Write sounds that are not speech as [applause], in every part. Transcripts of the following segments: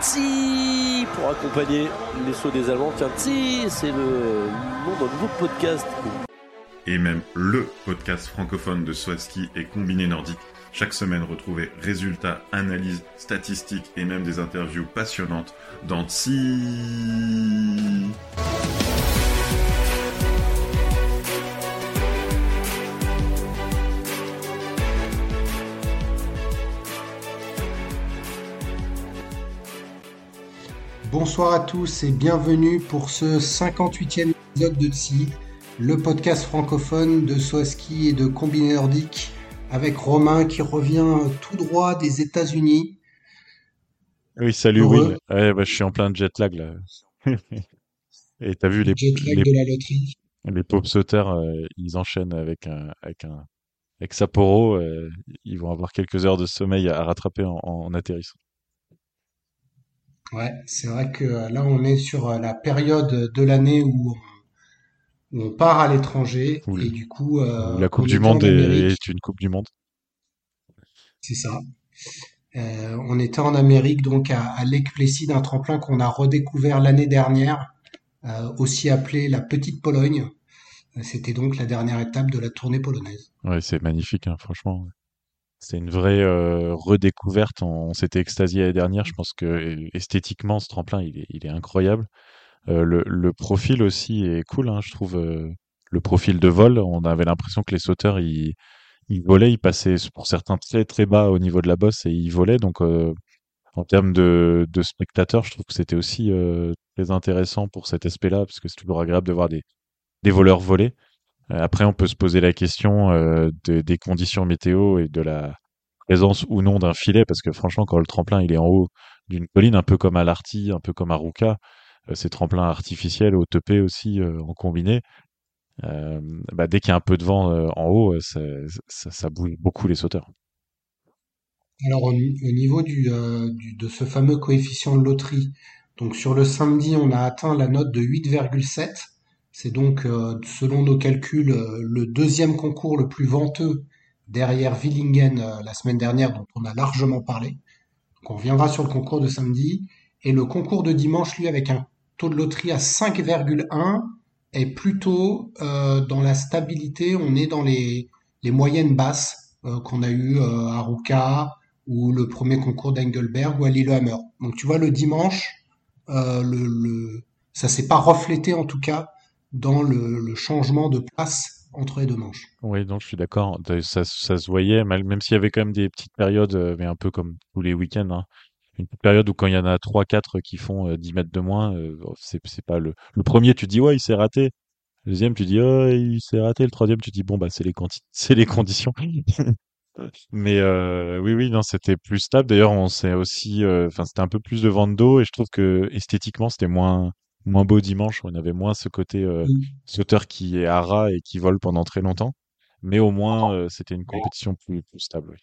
Tsi pour accompagner les sauts des Allemands. Tiens, Tsi, c'est le nom d'un nouveau podcast. Et même le podcast francophone de Swaski et combiné nordique. Chaque semaine, retrouvez résultats, analyses, statistiques et même des interviews passionnantes dans Tsi. Bonsoir à tous et bienvenue pour ce 58e épisode de TSI, le podcast francophone de Swaski et de Combiné Nordique, avec Romain qui revient tout droit des États-Unis. Oui, salut. Will. Ouais, bah, je suis en plein jet lag là. [laughs] Et t'as vu les, Jet lag les, de la loterie. les sauteurs, euh, ils enchaînent avec un, avec un, avec Sapporo, euh, ils vont avoir quelques heures de sommeil à rattraper en, en atterrissant. Ouais, c'est vrai que euh, là on est sur euh, la période de l'année où on, où on part à l'étranger le- et du coup euh, La Coupe du Monde est, Amérique, est une Coupe du Monde. c'est ça. Euh, on était en Amérique donc à, à Lake Placid, un tremplin qu'on a redécouvert l'année dernière, euh, aussi appelé la Petite Pologne. C'était donc la dernière étape de la tournée polonaise. Ouais, c'est magnifique, hein, franchement. C'est une vraie euh, redécouverte. On, s'était extasié l'année dernière. Je pense que esthétiquement, ce tremplin, il est, il est incroyable. Euh, le, le profil aussi est cool, hein, je trouve. euh, le profil de vol, on avait l'impression que les sauteurs, ils, ils volaient, ils passaient pour certains très très bas au niveau de la bosse et ils volaient. Donc, en termes de, de spectateurs, je trouve que c'était aussi très intéressant pour cet aspect-là, parce que c'est toujours agréable de voir des, des voleurs voler. Euh, Après, on peut se poser la question euh, de- des conditions météo et de la présence ou non d'un filet, parce que franchement, quand le tremplin est en haut d'une colline, un peu comme à l'Arty, un peu comme à Ruka, euh, ces tremplins artificiels au aussi euh, en combiné, bah, dès qu'il y a un peu de vent en haut, ça, ça, ça bouge beaucoup les sauteurs. Alors au, ni- au niveau de ce fameux coefficient de loterie, donc sur le samedi on a atteint la note de 8,7. C'est donc euh, selon nos calculs euh, le deuxième concours le plus venteux derrière Willingen euh, la semaine dernière dont on a largement parlé. On reviendra sur le concours de samedi et le concours de dimanche lui avec un taux de loterie à 5,1 est plutôt dans la stabilité. On est dans les, moyennes basses qu'on a eu euh, à Ruka ou le premier concours d'Engelberg ou à Lillehammer. Donc tu vois le dimanche, ça s'est pas reflété en tout cas dans le, changement de place entre les deux manches. Oui, donc je suis d'accord. Ça, ça se voyait, même s'il y avait quand même des petites périodes, euh, mais un peu comme tous les week-ends, hein. Une petite période où quand il y en a trois, quatre qui font euh, 10 mètres de moins, euh, oh, c'est pas le. Le premier, tu dis ouais, il s'est raté. Le deuxième, tu dis oh, il s'est raté. Le troisième, tu dis bon bah c'est les [laughs] conditions. [laughs] Mais euh, oui, oui, non, c'était plus stable. D'ailleurs, on s'est aussi, euh, enfin, c'était un peu plus de vent d'eau et je trouve que esthétiquement, c'était moins moins beau dimanche. On avait moins ce côté euh, sauteur qui est à ras et qui vole pendant très longtemps. Mais au moins, euh, c'était une compétition plus, plus stable. oui.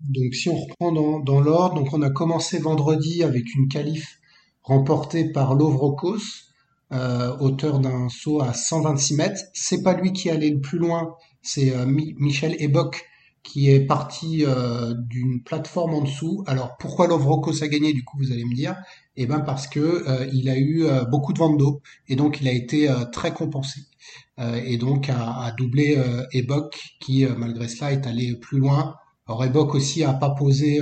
Donc si on reprend dans, dans l'ordre, donc on a commencé vendredi avec une qualif remportée par Lovrokos, euh, auteur d'un saut à 126 mètres. C'est pas lui qui allé le plus loin, c'est Mi- Michel Ebok qui est parti euh, d'une plateforme en dessous. Alors pourquoi Lovrokos a gagné du coup vous allez me dire? Eh ben parce que euh, il a eu euh, beaucoup de vent d'eau et donc il a été très compensé et donc a, doublé Ebok qui malgré cela est allé plus loin alors Ebok aussi a pas posé,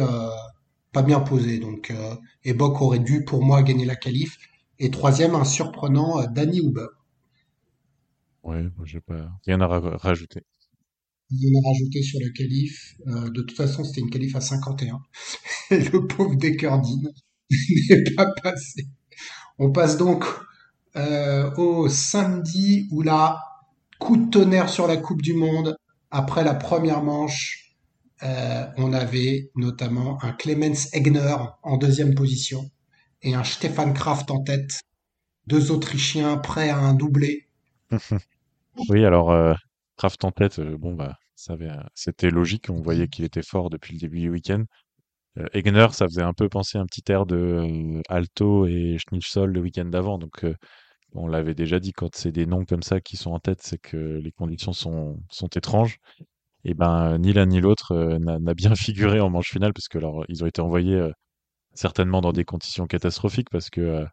pas bien posé. Donc Ebok aurait dû pour moi gagner la qualif. Et troisième, un surprenant Danny Huber. Ouais, moi, j'ai pas rien à ra- rajouter. A rajouté sur la qualif. Euh, de toute façon, c'était une qualif à 51. [laughs] Et le pauvre Dekerdine [laughs] n'est pas passé. On passe donc euh, au samedi où là, coup de tonnerre sur la Coupe du Monde. Après la première manche, euh, on avait notamment un Clemens Egner en deuxième position et un Stefan Kraft en tête. Deux Autrichiens prêts à un doublé. [laughs] Oui, alors Kraft en tête, bon bah ça avait, c'était logique. On voyait qu'il était fort depuis le début du week-end. Euh, Egner, ça faisait un peu penser à un petit air de euh, Alto et Schnitzel le week-end d'avant. Donc euh, on l'avait déjà dit, quand c'est des noms comme ça qui sont en tête, c'est que les conditions sont, sont étranges. Et ben ni l'un ni l'autre n'a n'a bien [laughs] figuré en manche finale parce que alors ils ont été envoyés certainement dans des conditions catastrophiques parce que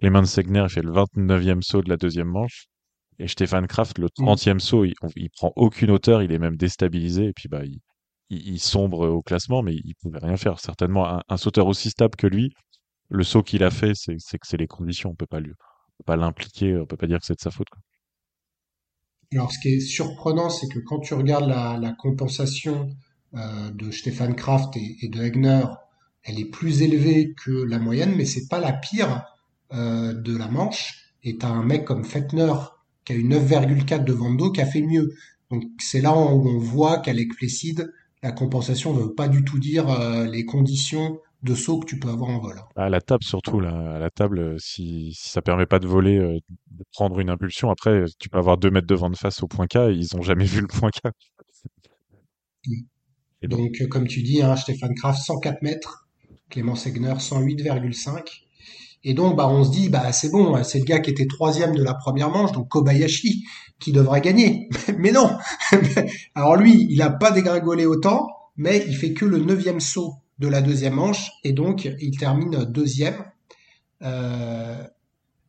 Clément Segner fait le 29e saut de la deuxième manche et Stéphane Kraft, le 30e saut, il, il, prend aucune hauteur, il est même déstabilisé et puis bah, il, il, sombre au classement, mais il pouvait rien faire. Certainement, un, sauteur aussi stable que lui, le saut qu'il a fait, c'est que c'est les conditions. On peut pas lui, peut pas l'impliquer, on peut pas dire que c'est de sa faute. Quoi. Alors, ce qui est surprenant, c'est que quand tu regardes la, la compensation euh, de Stéphane Kraft et, et, de Egner, elle est plus élevée que la moyenne, mais c'est pas la pire euh, de la manche. Et t'as un mec comme Fettner qui a eu 9,4 de Vando qui a fait mieux. Donc c'est là où on voit qu'Alec Plesside la compensation ne veut pas du tout dire euh, les conditions de saut que tu peux avoir en vol. À la table surtout, là, à la table, euh, si, si ça permet pas de voler, euh, de prendre une impulsion, après tu peux avoir deux mètres de vent de face au point K, ils ont jamais [laughs] vu le point K. Et donc, comme tu dis, hein, Stéphane Kraft 104 mètres, Clément Segner 108,5. Et donc, bah, on se dit, bah, c'est bon, c'est le gars qui était troisième de la première manche, donc Kobayashi, qui devrait gagner. [laughs] mais non! [laughs] Alors lui, il n'a pas dégringolé autant, mais il fait que le neuvième saut de la deuxième manche, et donc il termine deuxième. Euh,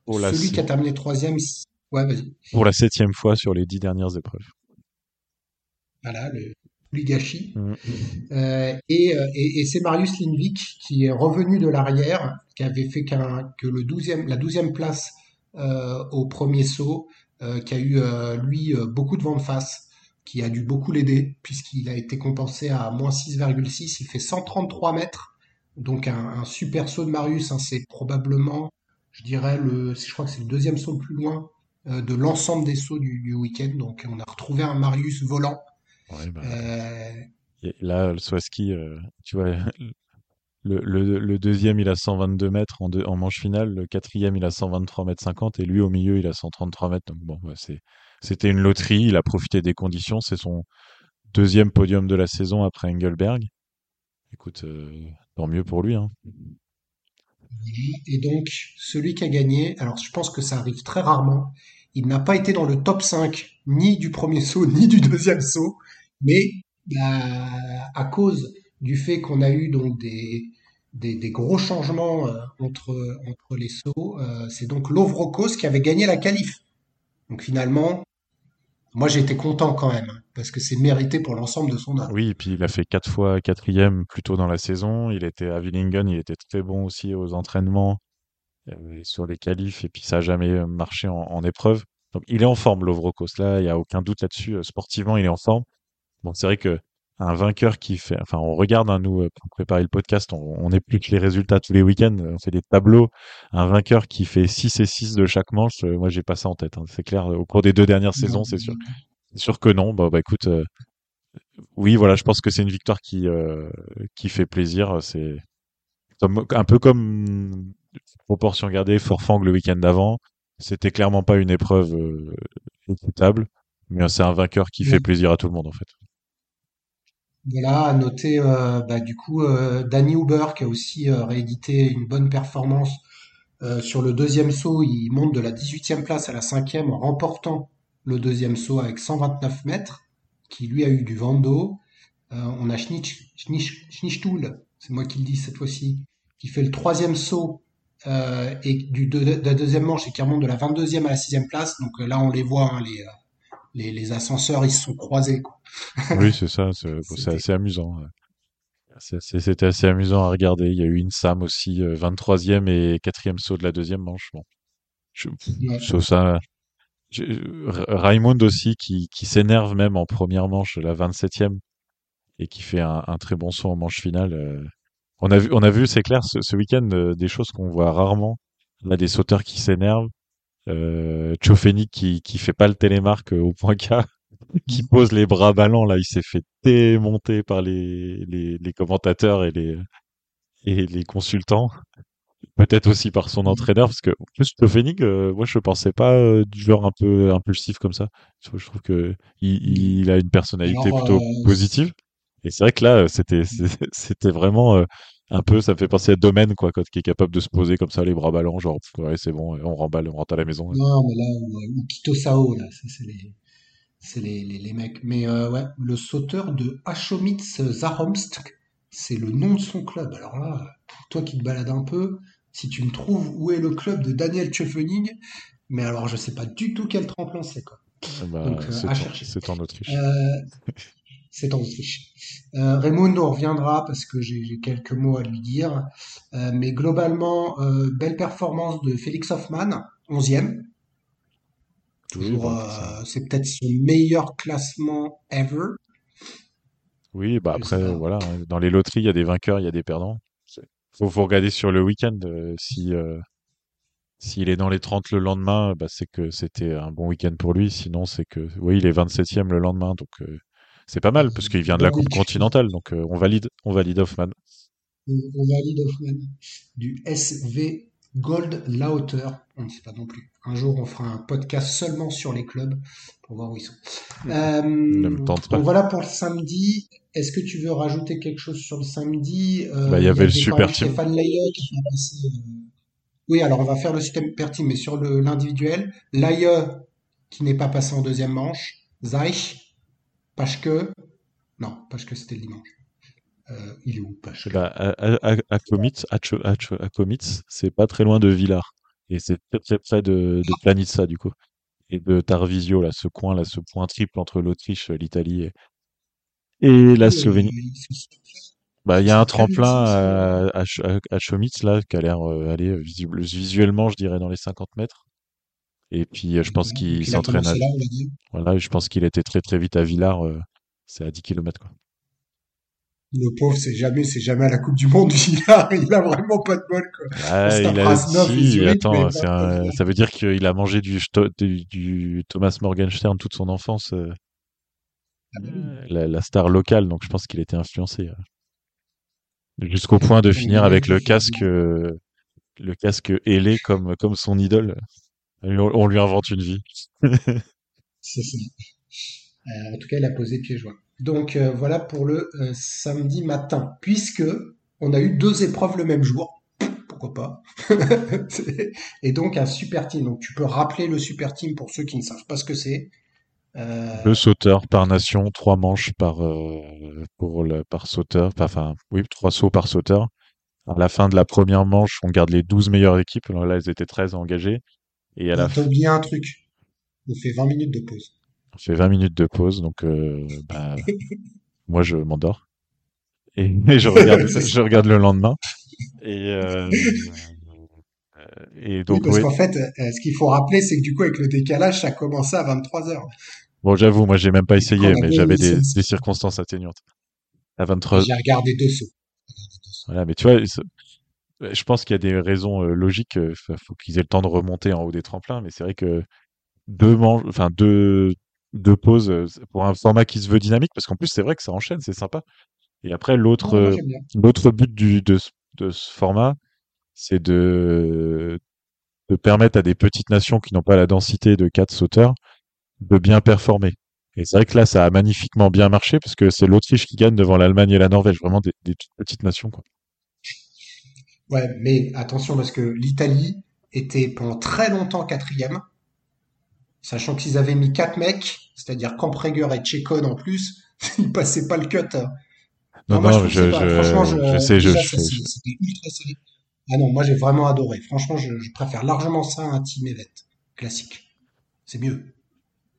celui qui a terminé troisième, ouais, vas-y. Pour la septième fois sur les dix dernières épreuves. Voilà, le, Mm. Euh, et, euh, et, et c'est Marius Lindvik qui est revenu de l'arrière, qui avait fait qu'un, que le 12e, la douzième place euh, au premier saut, euh, qui a eu lui beaucoup de vent de face, qui a dû beaucoup l'aider puisqu'il a été compensé à moins 6,6. Il fait 133 mètres, donc un, un super saut de Marius. Hein, c'est probablement, je dirais le, je crois que c'est le deuxième saut le plus loin de l'ensemble des sauts du, du week-end. Donc on a retrouvé un Marius volant bah, là, le Swaski, euh, tu vois, le, le, le, deuxième, il a 122 mètres en, en, manche finale, le quatrième, il a 123 mètres 50, et lui, au milieu, il a 133 mètres. Donc bon, bah, c'était une loterie, il a profité des conditions, c'est son deuxième podium de la saison après Engelberg. Écoute, euh, tant mieux pour lui. Hein. Et donc, celui qui a gagné, alors je pense que ça arrive très rarement, il n'a pas été dans le top 5 ni du premier saut [laughs] ni du deuxième saut mais bah, à cause du fait qu'on a eu donc des, des, gros changements euh, entre, entre les sauts, euh, c'est donc Lovrokos qui avait gagné la qualif. Donc finalement, moi été content quand même, parce que c'est mérité pour l'ensemble de son œuvre. Oui, et puis il a fait quatre fois quatrième plus tôt dans la saison. Il était à Willingen, il était très bon aussi aux entraînements, euh, sur les qualifs, et puis ça n'a jamais marché en, épreuve. Donc il est en forme, Lovrokos, là, il n'y a aucun doute là-dessus. Sportivement, il est en forme. Bon, c'est vrai que un vainqueur qui fait, enfin, on regarde, hein, nous, euh, pour préparer le podcast, on, on épluche les résultats tous les week-ends, on fait des tableaux. Un vainqueur qui fait 6 et 6 de chaque manche, euh, moi, j'ai pas ça en tête, hein, c'est clair. Au cours des deux dernières saisons, c'est sûr. C'est sûr que non. Bah, bah écoute, euh, oui, voilà, je pense que c'est une victoire qui, qui fait plaisir. C'est un peu comme proportion gardée, Forfang le week-end d'avant. C'était clairement pas une épreuve équitable, mais c'est un vainqueur qui fait plaisir à tout le monde, en fait. Voilà, à noter euh, bah, du coup euh, Danny Huber qui a aussi euh, réédité une bonne performance euh, sur le deuxième saut. Il monte de la 18e place à la 5e en remportant le deuxième saut avec 129 mètres, qui lui a eu du vent d'eau. on a Schnichtul, c'est moi qui le dis cette fois-ci, qui fait le troisième saut et du de, de, la deuxième manche et qui remonte de la 22e à la 6e place. Donc là, on les voit, hein, les les, les, ascenseurs ils se sont croisés. Quoi. [laughs] oui, c'est ça, c'est assez amusant. C'était assez amusant à regarder. Il y a eu une Sam aussi, 23e euh, et 4e saut de la deuxième manche. Bon. Je, ça, Raymond aussi qui, qui s'énerve même en première manche, la 27e, et qui fait un, un très bon saut en manche finale. Euh. On a vu, on a vu, c'est clair, ce, ce week-end, euh, des choses qu'on voit rarement. On a des sauteurs qui s'énervent, euh, qui qui fait pas le télémarque au point K, [laughs] qui pose les bras ballants là, il s'est fait démonter par les, les, les commentateurs et les et les consultants. Peut-être aussi par son mm. entraîneur, parce que plus Chofenig, euh, moi je pensais pas euh, du genre un peu impulsif comme ça. Je trouve que il, il a une personnalité plutôt euh, positive. Et c'est vrai que là, c'était [laughs] c'était vraiment un peu, ça me fait penser à Domaine, quoi, quand, qui est capable de se poser comme ça, les bras ballants, genre, ouais, c'est bon, on remballe, on rentre à la maison. Non, mais là, ou, Kito Sao, là, c'est les, c'est les, les, les, mecs. Mais euh, ouais, le sauteur de Hachomitz Zaromsk, c'est le nom de son club. Alors là, toi qui te balades un peu, si tu me trouves où est le club de Daniel Tchefening, mais alors je sais pas du tout quel tremplin c'est quoi. Ah bah, Donc, euh, c'est à en- chercher. c'est en Autriche. Euh, c'est en Autriche. Euh, Raimundo reviendra parce que j'ai quelques mots à lui dire. Euh, mais globalement, euh, belle performance de Félix Hoffmann, 11e. Toujours, euh, c'est peut-être son meilleur classement ever. Oui, bah après, voilà, dans les loteries, il y a des vainqueurs, il y a des perdants. C'est- Faut, faut regarder sur le week-end. si s'il est dans les 30 le lendemain, bah, c'est que c'était un bon week-end pour lui. Sinon, c'est que, oui, il est 27e le lendemain. Donc, euh, c'est pas mal parce qu'il vient de la Coupe continentale. Donc, euh, on valide, on valide Hoffman. On, valide Hoffmann du SV Gold Lauter. On ne sait pas non plus. Un jour, on fera un podcast seulement sur les clubs pour voir où ils sont. Euh, Ne me tente pas. donc voilà pour le samedi. Est-ce que tu veux rajouter quelque chose sur le samedi Euh, Bah, il y avait le super team. Stéphane qui va passer. Oui, alors on va faire le super team, mais sur l'individuel, Laye qui n'est pas passé en deuxième manche, Zeich, Paschke, non, Paschke c'était le dimanche. Euh, il est où? Paschke Bah, à, à, à, Komitz, à, c'est pas très loin de Villars. Et c'est très très près de, de Planitza, du coup. Et de Tarvisio, là, ce coin, là, ce point triple entre l'Autriche, l'Italie et, et la Oui, Slovénie. Bah, il y a un tremplin à Chomitz, là, qui a l'air euh, aller euh, visible, visuellement, je dirais, dans les 50 mètres. Et puis, euh, je pense qu'il s'entraîne à, là, voilà, je pense qu'il était très très vite à Villars, euh, c'est à 10 km, quoi. Le pauvre, c'est jamais, c'est jamais à la Coupe du Monde. [laughs] Il a, il a vraiment pas de bol, quoi. Ah, il a, si, attends, c'est ça veut dire qu'il a mangé du, sto- du, du Thomas Morgenstern toute son enfance, euh, Ah bah oui. la, la star locale, donc je pense qu'il était influencé. euh, jusqu'au point de Et finir avec le casque, euh, le casque ailé comme, comme son idole. On, on lui invente une vie. [laughs] C'est ça. Euh, en tout cas, il a posé pieds joints. Donc euh, voilà pour le euh, samedi matin, puisque on a eu deux épreuves le même jour. Pourquoi pas? [laughs] Et donc un super team. Donc tu peux rappeler le super team pour ceux qui ne savent pas ce que c'est. Deux sauteurs par nation, trois manches par, pour le, par sauteur. Enfin, oui, trois sauts par sauteur. À la fin de la première manche, on garde les 12 meilleures équipes. Alors là, elles étaient 13 engagées. Et à la T'as fin, oublié un truc. On fait 20 minutes de pause. on fait 20 minutes de pause. Donc, euh, bah, [laughs] moi, je m'endors. Et, et [laughs] je regarde, je regarde le lendemain. Et, euh, euh, et Oui, donc, parce oui. qu'en fait, ce qu'il faut rappeler, c'est que du coup, avec le décalage, ça commençait à 23 heures. Bon, j'avoue, moi, j'ai même pas essayé, mais j'avais des, circonstances atténuantes. À 23, J'ai regardé deux sauts. Voilà, mais tu vois, je pense qu'il y a des raisons euh, logiques. Il faut qu'ils aient le temps de remonter en haut des tremplins, mais c'est vrai que deux manches, enfin deux, deux pauses euh, pour un format qui se veut dynamique, parce qu'en plus c'est vrai que ça enchaîne, c'est sympa. Et après l'autre, euh, l'autre but du, de, ce- de ce format, c'est de, de permettre à des petites nations qui n'ont pas la densité de quatre sauteurs de bien performer. Et c'est vrai que là, ça a magnifiquement bien marché parce que c'est l'Autriche qui gagne devant l'Allemagne et la Norvège, vraiment des, des toutes petites nations, quoi. Ouais, mais attention parce que l'Italie était pendant très longtemps quatrième, sachant qu'ils avaient mis quatre mecs, c'est-à-dire Campreger et Tchekon en plus, [laughs] ils passaient pas le cut. hein. Non, moi, non, je, c'est pas- franchement, je, je sais, je, déjà, je ça, c'était ultra serré. Ah non, moi j'ai vraiment adoré. Franchement, je, je préfère largement ça à un team event classique. C'est mieux,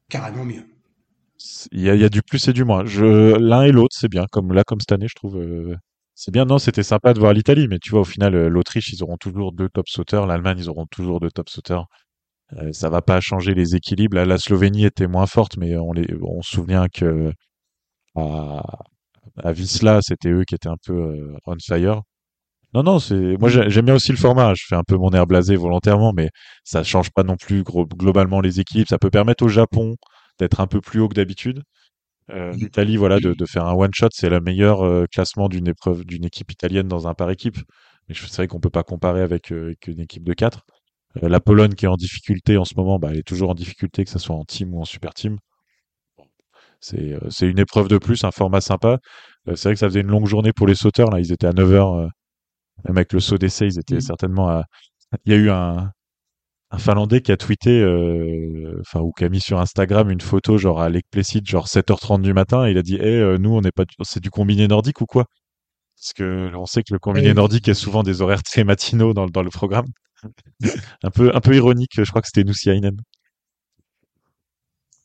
carrément mieux. Il y a, il y a du plus et du moins. Je, l'un et l'autre, c'est bien. Comme là, comme cette année, je trouve, euh, c'est bien. Non, c'était sympa de voir l'Italie, mais tu vois, au final, euh, l'Autriche, ils auront toujours deux top sauteurs. L'Allemagne, ils auront toujours deux top sauteurs. Euh, ça va pas changer les équilibres. La Slovénie était moins forte, mais on les, on se souvient que à, à Wisla, c'était eux qui étaient un peu euh, on fire. Non, non, c'est, moi, j'ai- j'aime bien aussi le format. Je fais un peu mon air blasé volontairement, mais ça change pas non plus globalement les équipes. Ça peut permettre au Japon d'être un peu plus haut que d'habitude. Euh, L'Italie, voilà, de, de faire un one shot, c'est le meilleur euh, classement d'une épreuve d'une équipe italienne dans un par équipe. Mais je- c'est vrai qu'on peut pas comparer avec, euh, avec une équipe de quatre. Euh, la Pologne qui est en difficulté en ce moment, bah, elle est toujours en difficulté, que ce soit en team ou en super team. C'est euh, c'est une épreuve de plus, un format sympa. Euh, c'est vrai que ça faisait une longue journée pour les sauteurs. Là, ils étaient à 9 heures. euh, même avec le saut d'essai, ils étaient Mhm. certainement à. Il y a eu un, un Finlandais qui a tweeté, euh, enfin, ou qui a mis sur Instagram une photo, genre à Lake genre 7h30 du matin, et il a dit, eh, euh, nous, on n'est pas, du- c'est du combiné nordique ou quoi? Parce que on sait que le combiné nordique a souvent des horaires très matinaux dans, dans le programme. [laughs] un peu un peu ironique, je crois que c'était Nussiainen.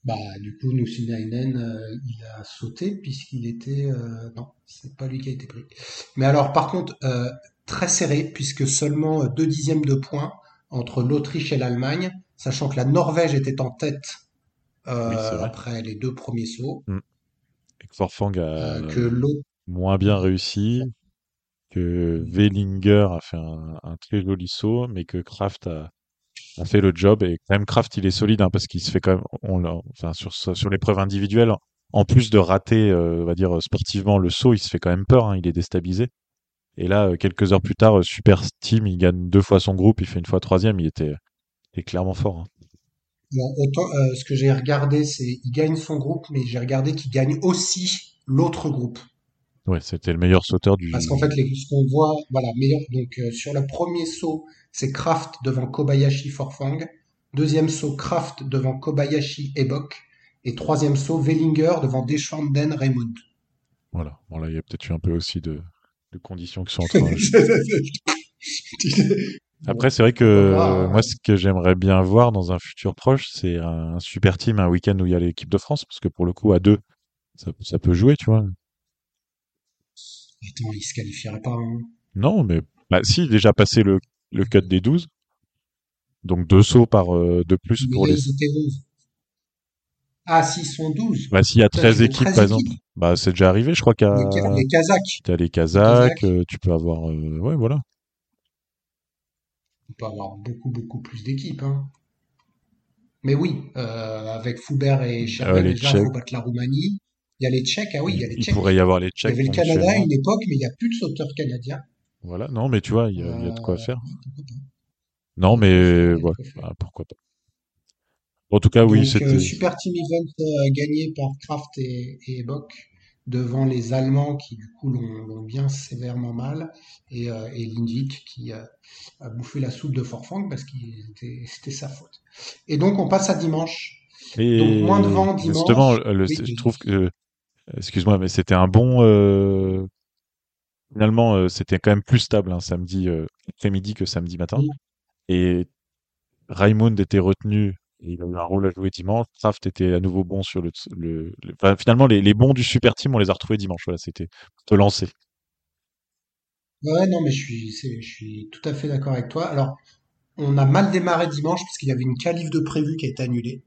Bah, du coup, Nussinainen, euh, il a sauté puisqu'il était... euh, non, c'est pas lui qui a été pris. Mais alors, par contre, très serré, puisque seulement deux dixièmes de points entre l'Autriche et l'Allemagne, sachant que la Norvège était en tête euh, Oui, après les deux premiers sauts, Et que Forfang a euh, que moins bien réussi, que Wellinger a fait un, un très joli saut, mais que Kraft a, a fait le job. Et quand même, Kraft, il est solide hein, parce qu'il se fait quand même, on, enfin, sur, sur sur l'épreuve individuelle, en plus de rater, euh, on va dire sportivement le saut, il se fait quand même peur. hein, il est déstabilisé. Et là, euh, quelques heures plus tard, euh, super team, il gagne deux fois son groupe, il fait une fois troisième, il était, il est clairement fort. hein. Alors, autant, euh, ce que j'ai regardé, c'est il gagne son groupe, mais j'ai regardé qu'il gagne aussi l'autre groupe. Ouais, c'était le meilleur sauteur du. Parce qu'en fait, les, ce qu'on voit, voilà, meilleur. Donc, euh, sur le premier saut, c'est Kraft devant Kobayashi Forfang. Deuxième saut, Kraft devant Kobayashi Ebok. Et troisième saut, Wellinger devant Deschanden Raymond. Voilà. Bon là, il y a peut-être eu un peu aussi de, de conditions qui sont en train. [laughs] Après, c'est vrai que euh, moi, ce que j'aimerais bien voir dans un futur proche, c'est un, super team, un week-end où il y a l'équipe de France, parce que pour le coup, à deux, ça, ça peut jouer, tu vois. Attends, il se qualifierait pas. hein. Non, mais bah, si, déjà passé le, le cut des 12, donc deux sauts par euh, de plus Mais pour les. ils étaient 11. Ah, s'ils sont 12. Bah, s'il y a Putain, 13 ils ont équipes, 13 par exemple, équipes. bah, c'est déjà arrivé, je crois qu'à. Les, Ka- les Kazakhs. T'as les Les Kazakhs, Kazakhs. euh, tu peux avoir. euh, ouais, voilà. On peut avoir beaucoup, beaucoup plus d'équipes. Hein. Mais oui, euh, avec Foubert et Euh, Cherben, les déjà, il Tchèques, faut battre la Roumanie. Il y a les Tchèques. Ah oui, il y a il, les il Tchèques. pourrait y avoir les Il y Tchèques avait le Canada à une époque, mais il n'y a plus de sauteurs canadiens. Voilà, non, mais tu vois, il y a, il y a de quoi faire. Non, Il y a mais il y a ouais, bah, pourquoi pas. En tout cas, oui, Donc, c'était. euh, super team event euh, gagné par Kraft et, et Ebok devant les Allemands qui, du coup, l'ont bien sévèrement mal et, euh, et l'Indic qui euh, a bouffé la soupe de Forfang parce que c'était sa faute. Et donc, on passe à dimanche. Donc, moins de Et vent justement, dimanche. le, Oui, je trouve que, excuse-moi, mais c'était un bon. euh, finalement, euh, c'était quand même plus stable un samedi euh, après-midi que samedi matin. Oui. Et Raimund était retenu. Il a eu un rôle à jouer dimanche. Kraft était à nouveau bon sur le. le, le- enfin, finalement, les, les bons du super team, on les a retrouvés dimanche. Voilà, c'était pour te lancer. Ouais, non, mais je suis, c'est- je suis tout à fait d'accord avec toi. Alors, on a mal démarré dimanche parce qu'il y avait une qualif de prévu qui a été annulée.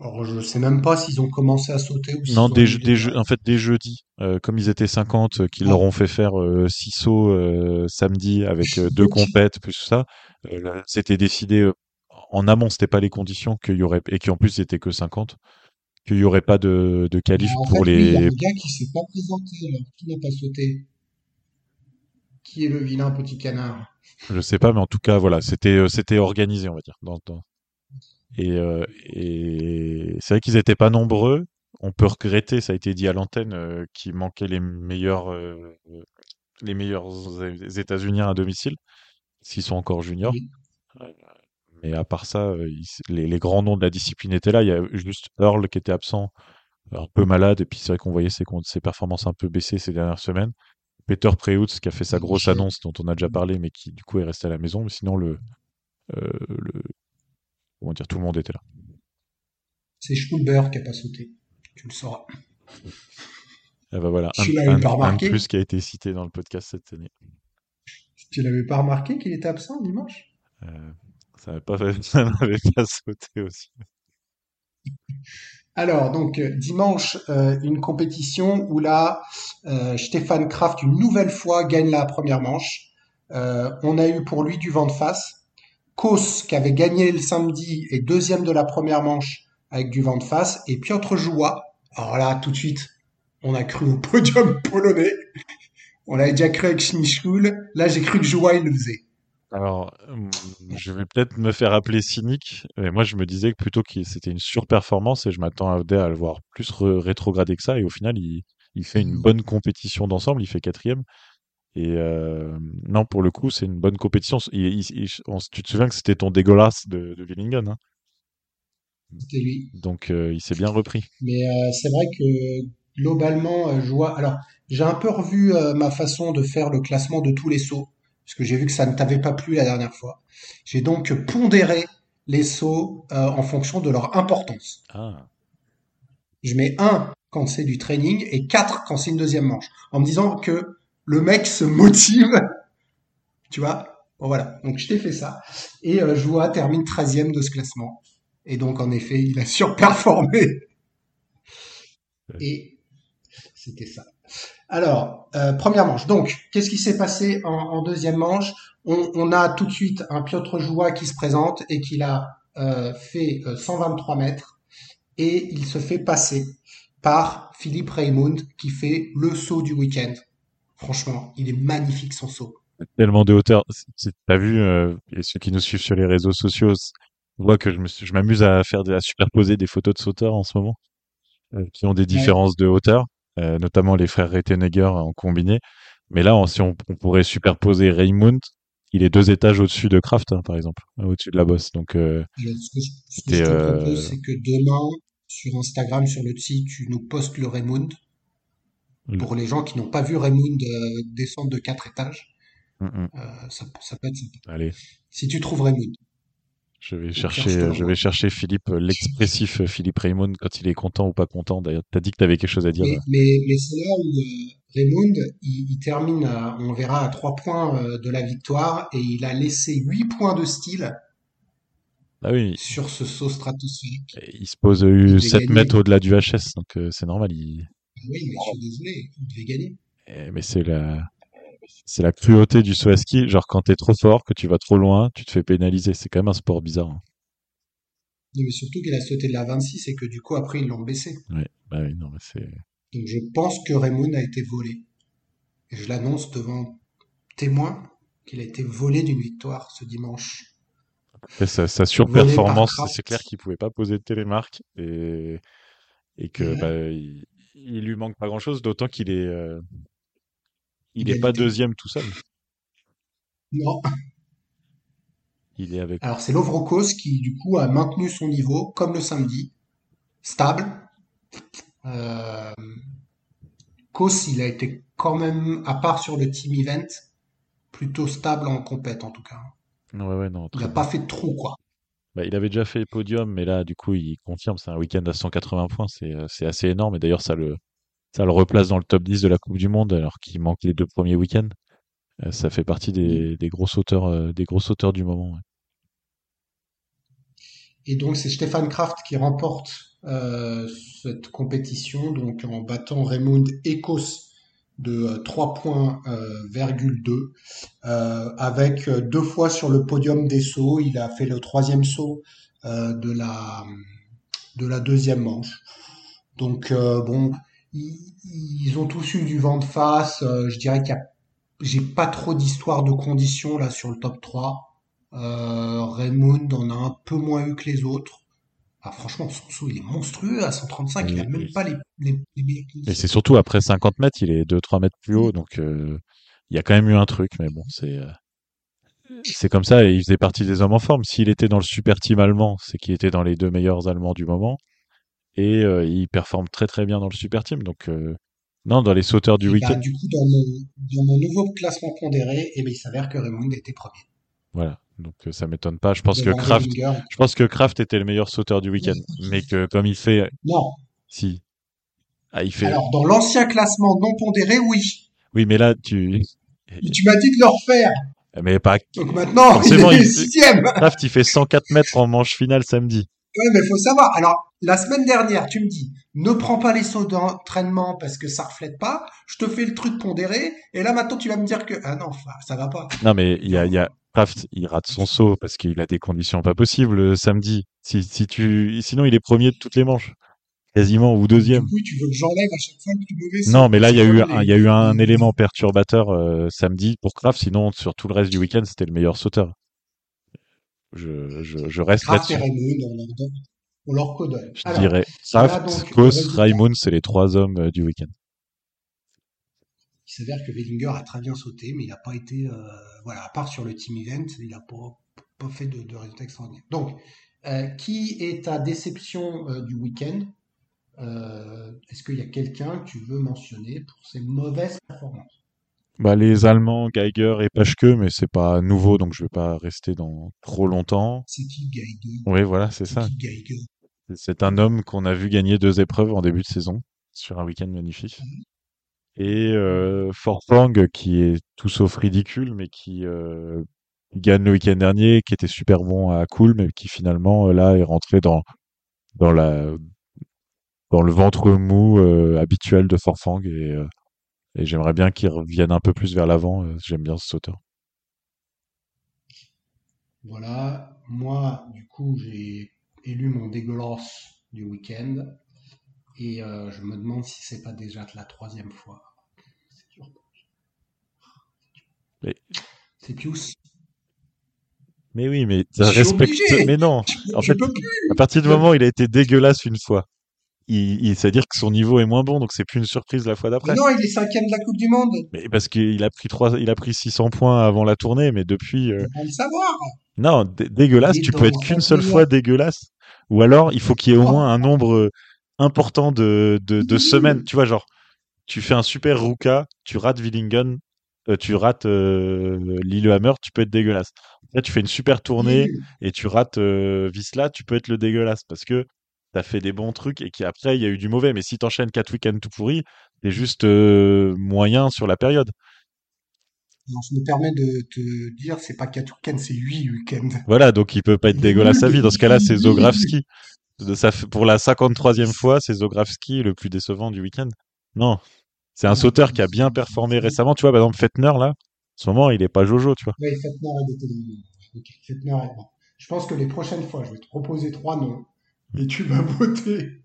Alors, je sais même pas s'ils ont commencé à sauter ou Non, des, jeux, en fait, des jeudis, euh, comme ils étaient 50, euh, qu'ils Ah. leur ont fait faire euh, six sauts euh, samedi avec deux compètes, plus tout ça, c'était décidé en amont, c'était pas les conditions qu'il y aurait, et qui en plus c'était que 50, qu'il y aurait pas de, de qualif en pour fait, oui, il y a les. un gars qui s'est pas présenté, alors qui n'a pas sauté? Qui est le vilain petit canard? Je sais pas, mais en tout cas, voilà, c'était euh, c'était organisé, on va dire. Dans, dans- Et, euh, et c'est vrai qu'ils étaient pas nombreux. On peut regretter, ça a été dit à l'antenne, euh, qu'il manquait les meilleurs euh, les meilleurs États-Uniens à domicile, s'ils sont encore juniors. Oui. Mais à part ça, euh, les, les grands noms de la discipline étaient là. Il y a juste Earl qui était absent, un peu malade, et puis c'est vrai qu'on voyait ses, performances un peu baisser ces dernières semaines. Peter Preutz qui a fait sa grosse annonce dont on a déjà parlé, mais qui du coup est resté à la maison. Mais sinon, le, euh, le comment dire, tout le monde était là. C'est Schulber qui a pas sauté. Tu le sauras. Et ben voilà, un, Tu un- pas un plus qui a été cité dans le podcast cette année. Tu l'avais pas remarqué qu'il était absent dimanche? Euh, ça n'avait [laughs] pas, sauté aussi. Alors, donc, euh, dimanche, euh, une compétition où là, euh, Stéphane Kraft, une nouvelle fois, gagne la première manche. On a eu pour lui du vent de face. Kos, qui avait gagné le samedi, est deuxième de la première manche avec du vent de face. Et Piotr Joua, alors là, tout de suite, on a cru au podium [laughs] polonais. On avait déjà cru avec Schnischkul. Là, j'ai cru que Joua, il le faisait. Alors, je vais peut-être me faire appeler cynique, mais moi je me disais que plutôt que c'était une surperformance et je m'attendais à le voir plus re- rétrograder que ça et au final il, il fait une bonne compétition d'ensemble, il fait quatrième et euh, non pour le coup c'est une bonne compétition. Il- il- il- on- tu te souviens que c'était ton dégueulasse de, de Willingen, hein? C'était lui. donc euh, il s'est bien repris. Mais euh, c'est vrai que globalement, je vois. Alors, j'ai un peu revu ma façon de faire le classement de tous les sauts, parce que j'ai vu que ça ne t'avait pas plu la dernière fois. J'ai donc pondéré les sauts euh, en fonction de leur importance. Ah, Je mets 1 quand c'est du training et 4 quand c'est une deuxième manche, en me disant que le mec se motive, [laughs] tu vois? Bon, voilà, donc je t'ai fait ça. Et euh, Joua termine 13e de ce classement. Et donc, en effet, il a [laughs] surperformé. Et c'était ça. Alors, euh, première manche. Donc, qu'est-ce qui s'est passé en, en deuxième manche? On, on a tout de suite un Piotr Joua qui se présente et qui a euh, fait euh, 123 mètres et il se fait passer par Philippe Raymond qui fait le saut du week-end. Franchement, il est magnifique son saut. tellement de hauteur. C'est- T'as vu, euh, et ceux qui nous suivent sur les réseaux sociaux voient que je me je m'amuse à faire des, à superposer des photos de sauteurs en ce moment, euh, qui ont des différences de hauteur, euh, notamment les frères Rettenegger en combiné. Mais là, on- si on, on pourrait superposer Raymond, il est deux étages au-dessus de Kraft, hein, par exemple, euh, au-dessus de la bosse. Donc, euh, Alors, ce que je, ce que C'était, je te euh, propose, c'est que demain, sur Instagram, sur le site, tu nous postes le Raymond. Le- Pour les gens qui n'ont pas vu Raymond euh, descendre de quatre étages, mm, mm. euh, ça, ça peut être sympa. allez, Si tu trouves Raymond. Je vais chercher, je euh, vais chercher Philippe, euh, l'expressif euh, Philippe Raymond quand il est content ou pas content. D'ailleurs, t'as dit que t'avais quelque chose à dire. Mais, là. mais, mais c'est là où euh, Raymond, il, il termine, à- on verra, à trois points euh, de la victoire et il a laissé huit points de style Ah oui, sur ce saut stratosphérique. il se pose euh, devait 7 gagner. mètres au-delà du HS, donc euh, c'est normal. Il... Ah Oui, mais je suis désolé, il devait gagner. Eh, Mais c'est la, c'est la cruauté du saut à ski. Genre quand t'es trop fort, que tu vas trop loin, tu te fais pénaliser. C'est quand même un sport bizarre. hein. Non, mais surtout qu'il a sauté de la 26 et que du coup, après, ils l'ont baissé. Ouais, bah oui, non, mais c'est. Donc je pense que Raymond a été volé. Et je l'annonce devant témoin qu'il a été volé d'une victoire ce dimanche. Après, sa, surperformance, c'est clair qu'il pouvait pas poser de télémarque et, et que Ouais. bah, il, il lui manque pas grand chose, d'autant qu'il est, euh, il est Égalité. pas deuxième tout seul. Non. Il est avec. Alors c'est Lovrokos qui du coup a maintenu son niveau comme le samedi, stable. Euh, Kos, il a été quand même, à part sur le team event, plutôt stable en compète en tout cas. Ouais, ouais, non. Il n'a pas fait de trou quoi. Bah, il avait déjà fait podium, mais là, du coup, il confirme. C'est un week-end à 180 points. C'est, euh, c'est assez énorme. Et d'ailleurs, ça le, ça le replace dans le top 10 de la Coupe du Monde, alors qu'il manque les deux premiers week-ends. Euh, ça fait partie des, des gros sauteurs, euh, des gros sauteurs du moment. ouais. Et donc c'est Stéphane Kraft qui remporte euh, cette compétition donc en battant Raymond Ecos de euh, 3 points virgule 2 avec deux fois sur le podium des sauts. Il a fait le troisième saut de la de la deuxième manche. Donc bon, ils, ils ont tous eu du vent de face. Euh, je dirais qu'il y a j'ai pas trop d'histoire de conditions là sur le top 3. Euh, Raymond en a un peu moins eu que les autres. Ah, franchement, son saut, il est monstrueux à 135. Il a Oui, même oui. pas les, les, les conditions. c'est surtout après 50 mètres, il est 2-3 mètres plus haut. Donc, euh, il y a quand même eu un truc. Mais bon, c'est, euh, c'est comme ça. Et il faisait partie des hommes en forme. S'il était dans le super team allemand, c'est qu'il était dans les deux meilleurs allemands du moment. Et euh, il performe très très bien dans le super team. Donc, euh, non, dans les sauteurs du Et bah, week-end. du coup, dans mon, dans mon nouveau classement pondéré, eh ben, il s'avère que Raymond était premier. Voilà. Donc, euh, ça m'étonne pas. Je pense que Kraft, je pense que Kraft était le meilleur sauteur du week-end. Mais que comme il fait, Non. si. Ah, il fait. Alors, dans l'ancien classement non pondéré, oui. Oui, mais là, tu. Tu m'as dit de le refaire. Mais pas. Donc maintenant, il est il- sixième. Kraft, il fait 104 mètres en manche finale samedi. Ouais, mais faut savoir. Alors, la semaine dernière, tu me dis, ne prends pas les sauts d'entraînement parce que ça reflète pas. Je te fais le truc pondéré. Et là, maintenant, tu vas me dire que, ah non, ça va pas. Non, mais il y a, il y a Kraft, il rate son saut parce qu'il a des conditions pas possibles le samedi. Si, si tu, sinon il est premier de toutes les manches, quasiment ou Du deuxième. coup, tu veux que j'enlève à chaque fois le plus mauvais saut. Non, mais là il y a eu, un, les- il y a eu un élément perturbateur euh, samedi pour Kraft. Sinon, sur tout le reste du week-end, c'était le meilleur sauteur. Je, je, je reste là-dessus. On leur donne, on leur codonne. Je Alors, dirais Kraft, Kos. Raimund, c'est les trois hommes euh, du week-end. il s'avère que Wellinger a très bien sauté, mais il n'a pas été, euh, voilà, à part sur le team event, il n'a pas, pas fait de, de résultats extraordinaires. Donc, euh, qui est ta déception euh, du week-end? Est-ce qu'il y a quelqu'un que tu veux mentionner pour ses mauvaises performances? Bah, les Allemands, Geiger et Paschke, mais c'est pas nouveau, donc je vais pas rester dans trop longtemps. C'est qui Geiger? Oui, voilà, c'est ça. C'est un homme qu'on a vu gagner deux épreuves en début de saison sur un week-end magnifique. Et euh, Forfang, qui est tout sauf ridicule, mais qui euh, gagne le week-end dernier, qui était super bon à Cool, mais qui finalement euh, là est rentré dans dans la dans le ventre mou euh, habituel de Forfang et, euh, et j'aimerais bien qu'il revienne un peu plus vers l'avant. euh, J'aime bien ce sauteur. Voilà, moi, du coup, j'ai élu mon dégueulasse du week-end et euh, je me demande si c'est pas déjà la troisième fois. C'est dur. Mais, C'est Pius. mais oui, mais ça respecte. Mais non, en Je fait, peux plus. à partir du moment où il a été dégueulasse une fois, il, il, c'est-à-dire que son niveau est moins bon, donc c'est plus une surprise la fois d'après. non, il est cinquième de la Coupe du Monde. Mais parce qu'il a pris trois, il a pris 600 points avant la tournée, mais depuis, euh, On le savoir. non, dé- dégueulasse, tu peux être qu'une seule 21e. fois dégueulasse, ou alors il faut qu'il y ait au moins un nombre euh, important de, de, semaines. Tu vois, genre, tu fais un super Ruka, tu rates Willingen, euh, tu rates euh, Lillehammer, tu peux être dégueulasse. Là, tu fais une super tournée et tu rates euh, Visla, tu peux être le dégueulasse parce que t'as fait des bons trucs et qu'après il y a eu du mauvais. Mais si t'enchaînes quatre week-ends tout pourris, t'es juste euh, moyen sur la période. Alors, je me permets de te dire, c'est pas 4 week-ends, c'est 8 week-ends. Voilà, donc il peut pas être dégueulasse à vie. Dans ce cas-là, c'est [laughs] Zografski. De- Ça fait, pour la 53e fois, c'est Zografski le plus décevant du week-end. Non, c'est un sauteur qui a bien performé récemment. Tu vois, par exemple, Fettner, là, en ce moment, il est pas Jojo, tu vois. Oui, Fettner, il était dans le... Ok, Fettner est bon. Je pense que les prochaines fois, je vais te proposer trois noms et tu vas [laughs] voter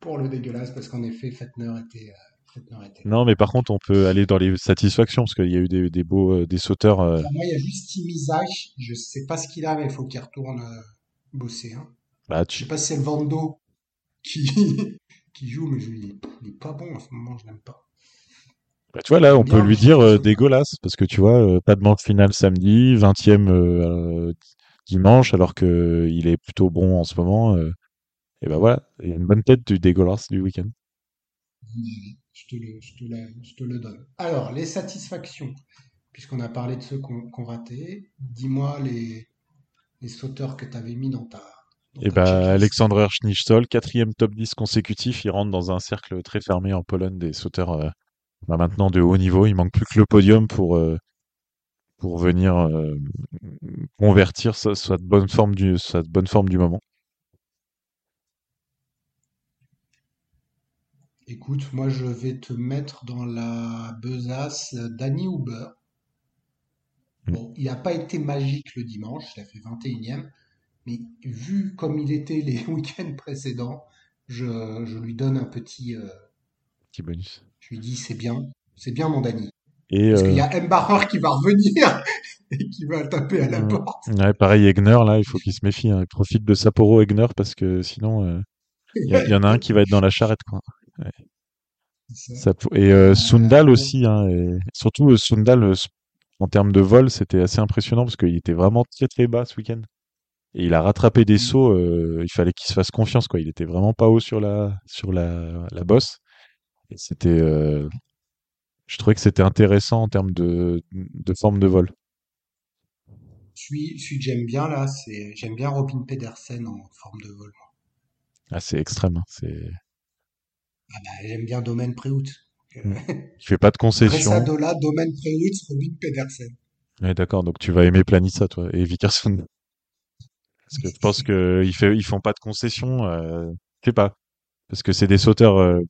pour le dégueulasse parce qu'en effet, était... euh, était... Non, mais par contre, on peut aller dans les satisfactions parce qu'il y a eu des, des beaux, euh, des sauteurs. euh, Enfin, moi, il y a juste Tim Isaac. Je sais pas ce qu'il a, mais il faut qu'il retourne euh, bosser. Hein. bah, Je tu, sais pas si c'est le Vando qui, [laughs] qui joue, mais je, il, est, il est pas bon en ce moment, je l'aime pas. bah, tu vois, là, on Bien, peut lui dire dégueulasse parce que tu vois, pas de manche finale samedi, 20e euh, euh, dimanche, alors que il est plutôt bon en ce moment. euh, et ben voilà, il y a une bonne tête du dégueulasse du week-end. Je te le, je te la- je te le donne. Alors, les satisfactions, puisqu'on a parlé de ceux qu'on qu'on raté, dis-moi les, les sauteurs que tu avais mis dans ta, dans Et ta ben checklist. Alexander Schnitzol, quatrième top 10 consécutif, il rentre dans un cercle très fermé en Pologne des sauteurs euh, bah, maintenant de haut niveau. Il manque plus que le podium pour euh, pour venir euh, convertir sa, sa bonne forme du sa bonne forme du moment. Écoute, moi je vais te mettre dans la besace Danny Huber. Mm. Bon, il n'a pas été magique le dimanche, il a fait 21e, mais vu comme il était les [laughs] week-ends précédents, je, je lui donne un petit. euh, Petit bonus. je lui dis c'est bien, c'est bien mon Danny. Et Parce qu'il y euh, a Mbacher qui va revenir [laughs] et qui va taper à la Mm. porte. ouais, pareil Egner là, il faut qu'il se méfie. hein. Il profite de Sapporo Egner parce que sinon euh, il y, en a un qui va être dans la charrette quoi. Ça. Et euh, Euh, Sundal aussi, hein, et surtout euh, Sundal euh, en termes de vol, c'était assez impressionnant parce qu'il était vraiment très très bas ce week-end. Et il a rattrapé des sauts, euh, il fallait qu'il se fasse confiance quoi. Il était vraiment pas haut sur la sur la, la bosse. Et c'était, euh, je trouvais que c'était intéressant en termes de de forme de vol. Celui, celui que j'aime bien là, c'est j'aime bien Robin Pedersen en forme de vol. Ah, c'est extrême. hein, C'est, Ah bah, j'aime bien Domaine Préout. Mm. il fait pas de concession. Domaine Robin Pedersen. Ouais, d'accord. Donc tu vas aimer Planissa toi et Vickerson. Parce que je pense que ils fait, ils font pas de concessions. Euh, je sais pas. Parce que c'est des sauteurs. euh,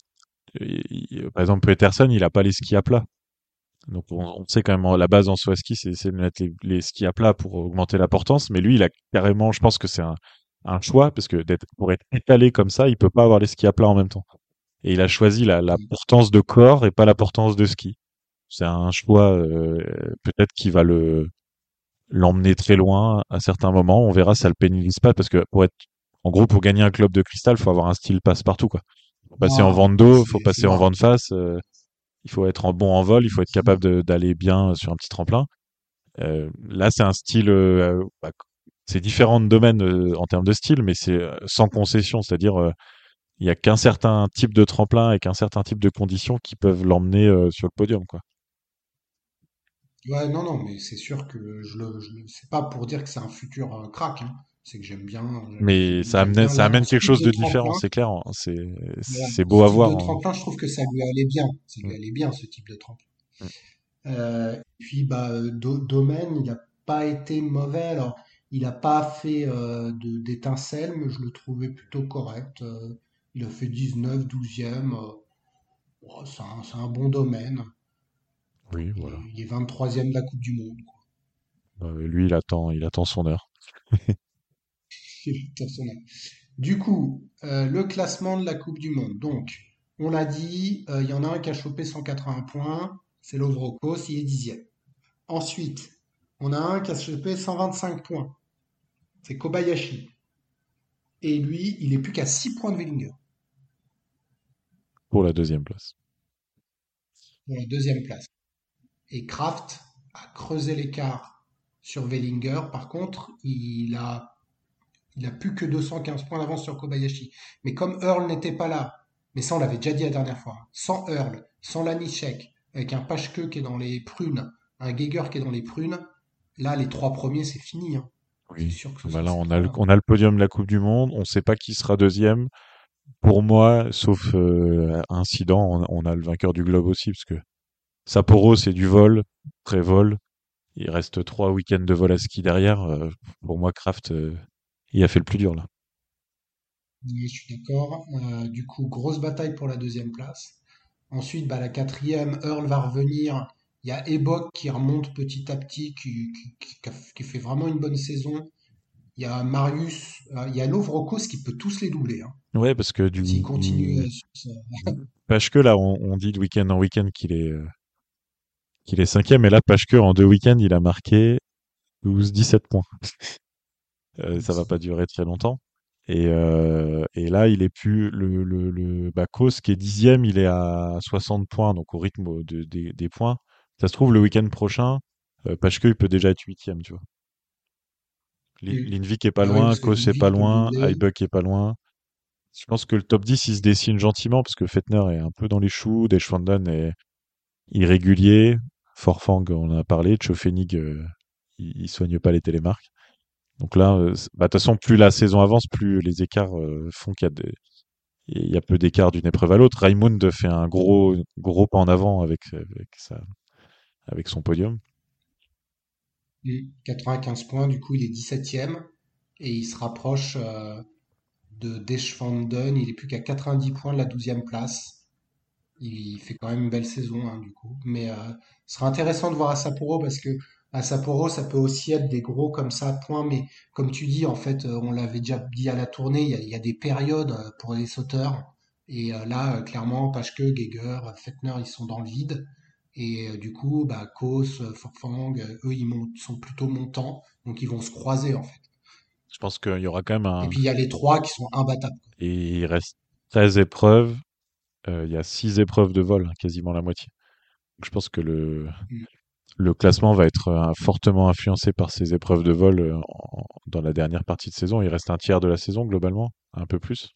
par exemple, Peterson, il a pas les skis à plat. Donc on, sait quand même la base en à ski, c'est de mettre les, skis à plat pour augmenter la portance. Mais lui, il a carrément, je pense que c'est un, choix parce que pour être étalé comme ça, il peut pas avoir les skis à plat en même temps. Et il a choisi la, portance de corps et pas la portance de ski. C'est un choix euh, peut-être qui va le l'emmener très loin à certains moments. On verra ça le pénalise pas parce que pour être en gros pour gagner un club de cristal, faut avoir un style passe-partout quoi. Faut passer en vent de dos, faut passer en vent de face, euh, il faut être en bon en vol, il faut être capable de- d'aller bien sur un petit tremplin. Euh, là, c'est un style euh, bah, c'est différents domaines euh, en termes de style, mais c'est euh, sans concession, c'est-à-dire euh, il y a qu'un certain type de tremplin et qu'un certain type de conditions qui peuvent l'emmener euh, sur le podium, quoi. Ouais, non, non, mais c'est sûr que je le, je c'est pas pour dire que c'est un futur euh, crack, hein. C'est que j'aime bien, Mais j'aime ça ça amène quelque chose de de différent, c'est clair. hein. C'est, Voilà, beau à voir. hein. tremplin, je trouve que ça lui allait bien. Ça lui Mm, allait bien, ce type de tremplin. mm. Euh, puis, bah, euh, Do- Domaine, il n'a pas été mauvais. Alors, il n'a pas fait euh, de, d'étincelles, mais je le trouvais plutôt correct. Euh, il a fait 19, 12e. euh, oh, c'est un, un bon domaine. Oui, Il voilà. est, il est 23e de la Coupe du Monde. quoi. Euh, lui, il attend, il attend son heure. [laughs] Dans son âme. Du coup, euh, le classement de la Coupe du Monde. Donc, on l'a dit, euh, il y en a un qui a chopé 180 points, c'est Lovrokos, il est dixième. Ensuite, on a un qui a chopé 125 points, c'est Kobayashi. Et lui, il est plus qu'à 6 points de Wellinger pour la deuxième place. pour la deuxième place. Et Kraft a creusé l'écart sur Wellinger. Par contre, il a, il a plus que 215 points d'avance sur Kobayashi. Mais comme Earl n'était pas là, mais ça on l'avait déjà dit la dernière fois, hein, sans Earl, sans Lanichek, avec un Pashke qui est dans les prunes, un Geiger qui est dans les prunes, là les trois premiers c'est fini. hein. Oui. sûr que ce Bah là, ces on a le, trois-là. on a le podium de la Coupe du Monde. On ne sait pas qui sera deuxième. Pour moi, sauf euh, incident, on, on a le vainqueur du globe aussi, parce que Sapporo, c'est du vol, très vol. Il reste trois week-ends de vol à ski derrière. Euh, pour moi, Kraft, euh, il a fait le plus dur là. Oui, je suis d'accord. Euh, du coup, grosse bataille pour la deuxième place. Ensuite, bah, la quatrième, Earl va revenir. Il y a Ebok qui remonte petit à petit, qui, fait vraiment une bonne saison. Il y a Marius, euh, il y a Lovrokos qui peut tous les doubler. hein. Ouais, parce que du, S'il continue euh, [laughs] là, on, on dit de week-end en week-end qu'il est, euh, qu'il est cinquième, et là, Pashke, en deux week-ends, il a marqué 12-17 points. [laughs] Euh, ça va pas durer très longtemps. Et, euh, et là, il est plus le, le, le bah, Kos, qui est dixième, il est à 60 points, donc au rythme de- des des points. Ça se trouve, le week-end prochain, euh, Pashke, il peut déjà être huitième, tu vois. Li- Oui. Lindvik est pas loin, parce Kos est pas loin. Heibuck est pas loin. Je pense que le top 10, il se dessine gentiment, parce que Fettner est un peu dans les choux, Deschwanden est irrégulier, Forfang, on en a parlé, Chofenig, euh, il, il soigne pas les télémarques. Donc là, euh, bah, de toute façon, plus la saison avance, plus les écarts euh, font qu'il y a il y a peu d'écart d'une épreuve à l'autre. Raimund fait un gros, pas en avant avec, son podium. Mm. 95 points, du coup, il est 17e. Et il se rapproche euh, de Deschwanden. Il est plus qu'à 90 points de la 12e place. Il fait quand même une belle saison, hein, du coup. Mais ce sera intéressant de voir à Sapporo parce que à Sapporo, ça peut aussi être des gros comme ça, points. Mais comme tu dis, en fait, euh, on l'avait déjà dit à la tournée, il y a, il y a des périodes euh, pour les sauteurs. Et euh, là, clairement, Pashke, Geiger, Fettner, ils sont dans le vide. Et du coup, bah, Kos, Forfang, eux, ils montent- sont plutôt montants. Donc, ils vont se croiser, en fait. Je pense qu'il y aura quand même Et un, puis, il y a les trois qui sont imbattables. et il reste 13 épreuves. Euh, il y a 6 épreuves de vol, hein, quasiment la moitié. Donc je pense que le, Mm. Le classement va être euh, fortement influencé par ces épreuves de vol euh, dans la dernière partie de saison. Il reste un tiers de la saison globalement, un peu plus.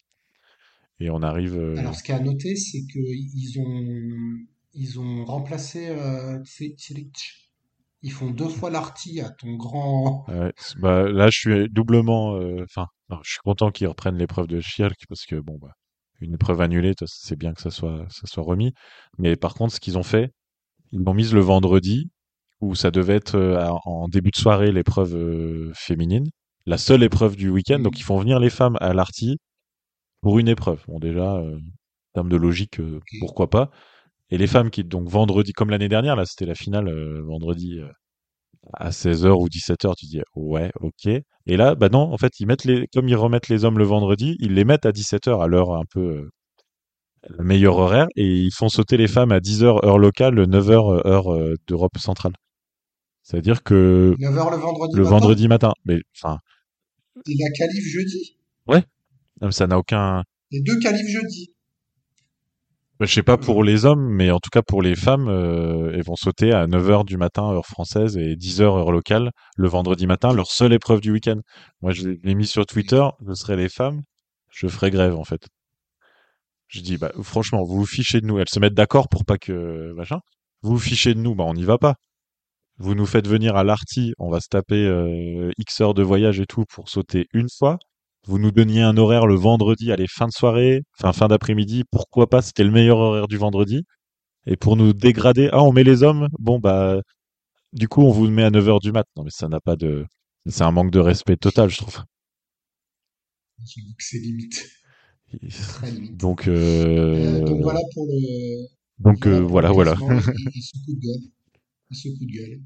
Et on arrive. euh, Alors, ce qui est à noter, c'est qu'ils ont, ils ont remplacé euh. Ils font deux fois l'arty à ton grand. ouais, c- bah, là, je suis doublement. Enfin, je suis content qu'ils reprennent l'épreuve de Schierk parce que bon, bah, une épreuve annulée, c'est bien que ça soit, ça soit remis. Mais par contre, ce qu'ils ont fait, ils l'ont mise le vendredi où ça devait être euh, en début de soirée l'épreuve euh, féminine, la seule épreuve du week-end. Donc ils font venir les femmes à l'arty pour une épreuve. Bon déjà, euh, en termes de logique, pourquoi pas. Et les femmes qui donc vendredi, comme l'année dernière, là c'était la finale vendredi à 16h ou 17h, tu dis ouais, ok. Et là, bah non, en fait ils mettent les, comme ils remettent les hommes le vendredi, ils les mettent à 17h à l'heure un peu le meilleur horaire et ils font sauter les femmes à 10h heure locale, 9h heure d'Europe centrale. C'est-à-dire que 9h le vendredi le matin. vendredi matin, mais enfin, Et la qualif jeudi. ouais, non, mais ça n'a aucun. Les deux qualifs jeudi. bah, Je sais pas pour les hommes, mais en tout cas pour les femmes, euh, elles vont sauter à 9h du matin heure française et 10h heure locale le vendredi matin, leur seule épreuve du week-end. Moi, je l'ai mis sur Twitter, ce serait les femmes, je ferais grève en fait. Je dis, bah, franchement, vous vous fichez de nous. Elles se mettent d'accord pour pas que, machin. Vous vous fichez de nous, bah, on n'y va pas. Vous nous faites venir à l'Arty, on va se taper euh, X heures de voyage et tout pour sauter une fois. Vous nous donniez un horaire le vendredi, allez, fin de soirée, enfin fin d'après-midi, pourquoi pas, c'était le meilleur horaire du vendredi. Et pour nous dégrader, ah, on met les hommes, bon, bah, du coup, on vous met à 9h du mat. Non, mais ça n'a pas de. C'est un manque de respect total, je trouve. C'est limite. Donc, Euh, euh... donc voilà pour le. donc euh, voilà voilà, [laughs] et ce coup de gueule.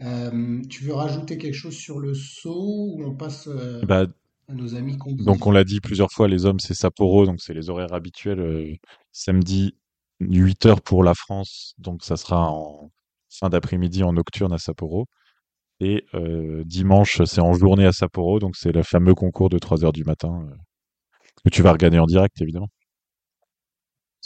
Euh, tu veux rajouter quelque chose sur le saut ou on passe euh, Bah, à nos amis donc, on l'a dit plusieurs fois, les hommes, c'est Sapporo, donc c'est les horaires habituels. euh, samedi, 8h pour la France, donc ça sera en fin d'après-midi en nocturne à Sapporo. Et dimanche, c'est en journée à Sapporo, donc c'est le fameux concours de 3 heures du matin que tu vas regarder en direct, évidemment.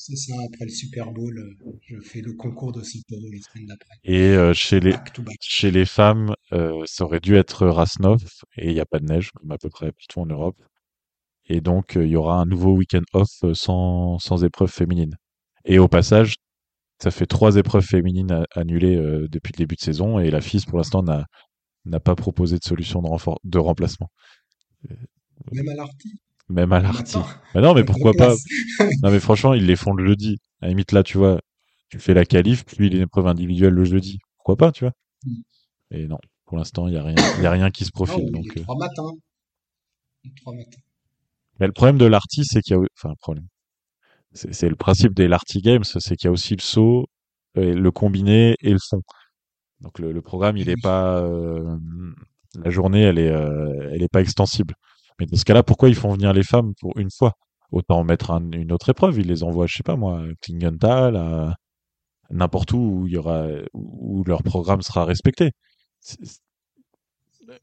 C'est ça, après le Super Bowl, euh, je fais le concours de Sapporo la semaine d'après. Et euh, chez les Back to back. chez les femmes, euh, ça aurait dû être Rasnov et il n'y a pas de neige, comme à peu près partout en Europe. Et donc, euh, il y aura un nouveau week-end off sans, sans épreuve féminine. Et au passage, ça fait trois épreuves féminines annulées depuis le début de saison et la FIS, pour l'instant, n'a n'a pas proposé de solution de, renfort, de remplacement. Même à l'Arty, Même à l'Arty. Mais non, mais pourquoi pas? [laughs] Non, mais franchement, ils les font le jeudi. À la limite, là, tu vois, tu fais la qualif, puis les épreuves individuelles le jeudi. Pourquoi pas, tu vois? Mm. Et non, pour l'instant, il y a rien, il y a rien qui se Non, profile. ou Donc, les euh. trois matins. Les trois matins. Mais le problème de l'Arty, c'est qu'il y a, enfin, le problème. C'est le principe des Larty Games, c'est qu'il y a aussi le saut, le combiné et le fond. Donc, le, le programme, il Et est oui. pas, euh, la journée, elle est, euh, elle est pas extensible. Mais dans ce cas-là, pourquoi ils font venir les femmes pour une fois? Autant mettre un- une autre épreuve. Ils les envoient, je sais pas moi, à Klingenthal, à n'importe où où il y aura, où leur programme sera respecté.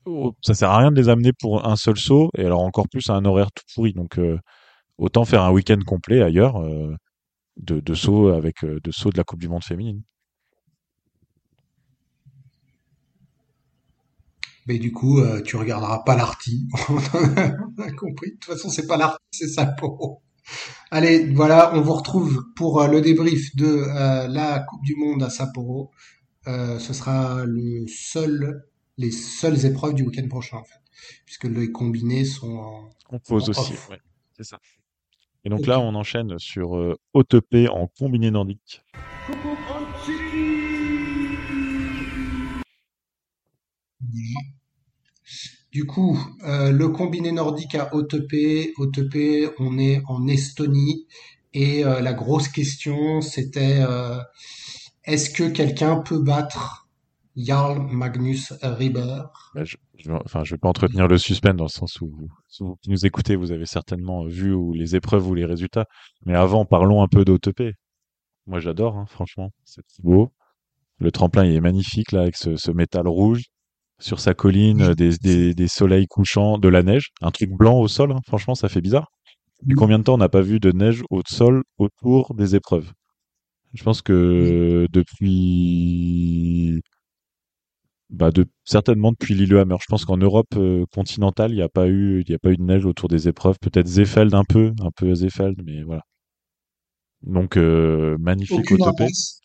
Oh, Ça sert à rien de les amener pour un seul saut, et alors encore plus à un horaire tout pourri. Donc, euh, autant faire un week-end complet ailleurs, euh, de, de saut avec, euh, de saut de la Coupe du Monde féminine. Mais du coup, euh, tu regarderas pas l'Arty. [laughs] On a compris. De toute façon, c'est pas l'Arty, c'est Sapporo. Allez, voilà, on vous retrouve pour euh, le débrief de euh, la Coupe du Monde à Sapporo. Euh, ce sera le seul, les seules épreuves du week-end prochain, en fait, puisque les combinés sont en, On pose en aussi, ouais, c'est ça. Et donc là, on enchaîne sur euh, OTP en combiné nordique. Du coup, euh, le combiné nordique à OTP, OTP, on est en Estonie et euh, la grosse question c'était euh, est-ce que quelqu'un peut battre Jarl Magnus Rieber? Bah, je, je vais- pas entretenir le suspense dans le sens où vous, qui nous écoutez, vous avez certainement vu les épreuves ou les résultats. Mais avant, parlons un peu d'OTP. Moi, j'adore, hein, franchement. C'est beau. Le tremplin, il est magnifique, là, avec ce métal rouge. Sur sa colline, des, des, des soleils couchants, de la neige. Un truc blanc au sol, hein, franchement, ça fait bizarre. Depuis oui, combien de temps on n'a pas vu de neige au sol autour des épreuves? Je pense que depuis, bah de, certainement depuis Lillehammer. Je pense qu'en Europe euh, continentale, il n'y a pas eu, il y a pas eu de neige autour des épreuves. Peut-être Seefeld un peu, un peu Seefeld, mais voilà. Donc, euh, magnifique Aucune impasse,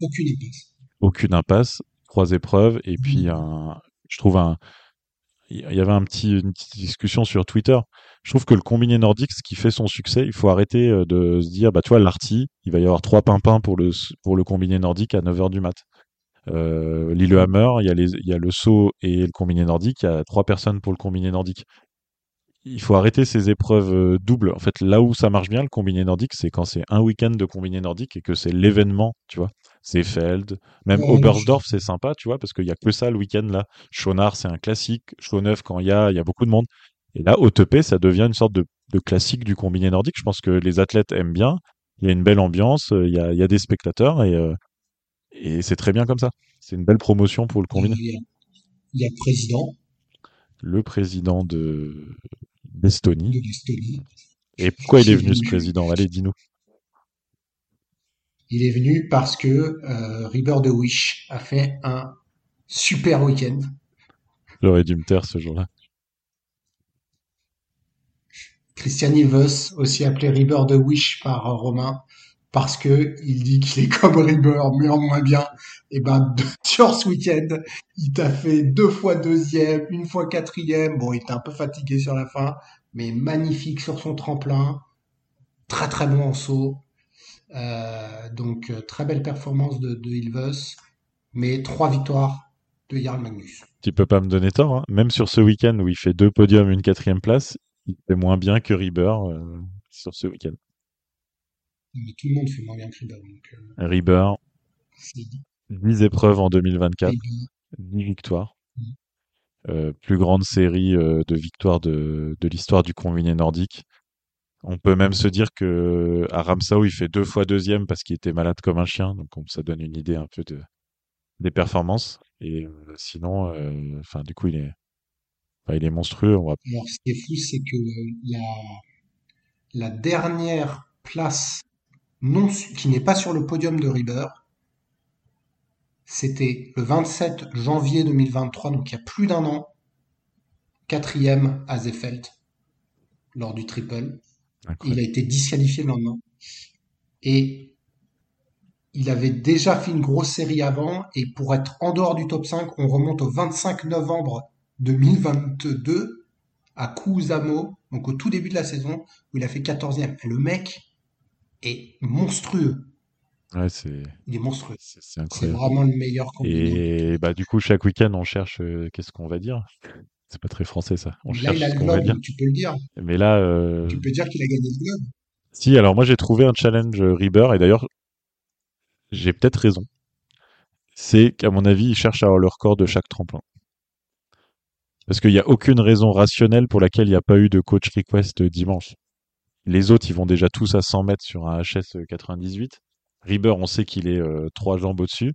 aucune impasse. aucune impasse, trois épreuves, et puis Oui. un, je trouve un, il y avait un petit, une petite discussion sur Twitter. Je trouve que le combiné nordique, ce qui fait son succès, il faut arrêter euh, de se dire, bah, tu vois, l'Arty, il va y avoir trois pimpins pour le, pour le combiné nordique à 9h du mat. Euh, Lillehammer, il y a les, il y a le saut et le combiné nordique, il y a trois personnes pour le combiné nordique. Il faut arrêter ces épreuves euh, doubles. En fait, là où ça marche bien, le combiné nordique, c'est quand c'est un week-end de combiné nordique et que c'est l'événement, tu vois. C'est Feld, même Ouais, Oberstdorf, c'est sympa, tu vois, parce qu'il y a que ça le week-end là. Schonard, c'est un classique. Schloneuf, quand il y a, il y a beaucoup de monde. Et là, OTP, ça devient une sorte de, de classique du combiné nordique. Je pense que les athlètes aiment bien. Il y a une belle ambiance, euh, il y a, il y a des spectateurs et, euh, et c'est très bien comme ça. C'est une belle promotion pour le combiné. il y a- il y a le président Le président de l'Estonie Et pourquoi il est venu ce président? Allez, dis-nous. Il est venu parce que euh, de Wish a fait un super week-end. J'aurais dû me taire ce jour-là. Christian Ilves, aussi appelé Riber de Wish par Romain, parce que il dit qu'il est [laughs] comme Riber, mais en moins bien. Et ben, [laughs] sur ce week-end, il t'a fait deux fois deuxième, une fois quatrième. Bon, il était un peu fatigué sur la fin, mais magnifique sur son tremplin. Très très bon en saut. Euh, donc, euh, très belle performance de, de Ilves, mais trois victoires de Jarl Magnus. Tu peux pas me donner tort, hein. même sur ce week-end où il fait deux podiums, une quatrième place, il fait moins bien que Rieber euh, sur ce week-end. Mais tout le monde fait moins bien que Rieber. Euh, Rieber, 10 épreuves en 2024, 10 victoires. Mm. Euh, plus grande série de victoires de, de l'histoire du combiné nordique. On peut même se dire que à Ramsau, il fait deux fois deuxième parce qu'il était malade comme un chien. Donc ça donne une idée un peu de, des performances. Et euh, sinon, enfin du coup, il est, il est monstrueux. On va... Alors, ce qui est fou, c'est que la, dernière place qui n'est pas sur le podium de Rieber, c'était le 27 janvier 2023, donc il y a plus d'un an, quatrième à Zefeld lors du triple. Il a été disqualifié le lendemain. Et il avait déjà fait une grosse série avant, et pour être en dehors du top 5, on remonte au 25 novembre 2022 à Kusamo, donc au tout début de la saison, où il a fait 14e. Et le mec est monstrueux. Ouais, c'est. Il est monstrueux. C'est incroyable. C'est vraiment le meilleur Et bah du coup chaque week-end on cherche euh, qu'est-ce qu'on va dire? C'est pas très français ça. On là cherche il a ce le qu'on va globe, dire. tu peux le dire. Mais là, euh... Tu peux dire qu'il a gagné le globe. si alors moi j'ai trouvé un challenge euh, Rieber et d'ailleurs j'ai peut-être raison. C'est qu'à mon avis ils cherchent à avoir le record de chaque tremplin. Parce qu'il n'y a aucune raison rationnelle pour laquelle il n'y a pas eu de coach request dimanche. Les autres, ils vont déjà tous à 100 mètres sur un HS 98. Rieber, on sait qu'il est euh, trois jambes au-dessus.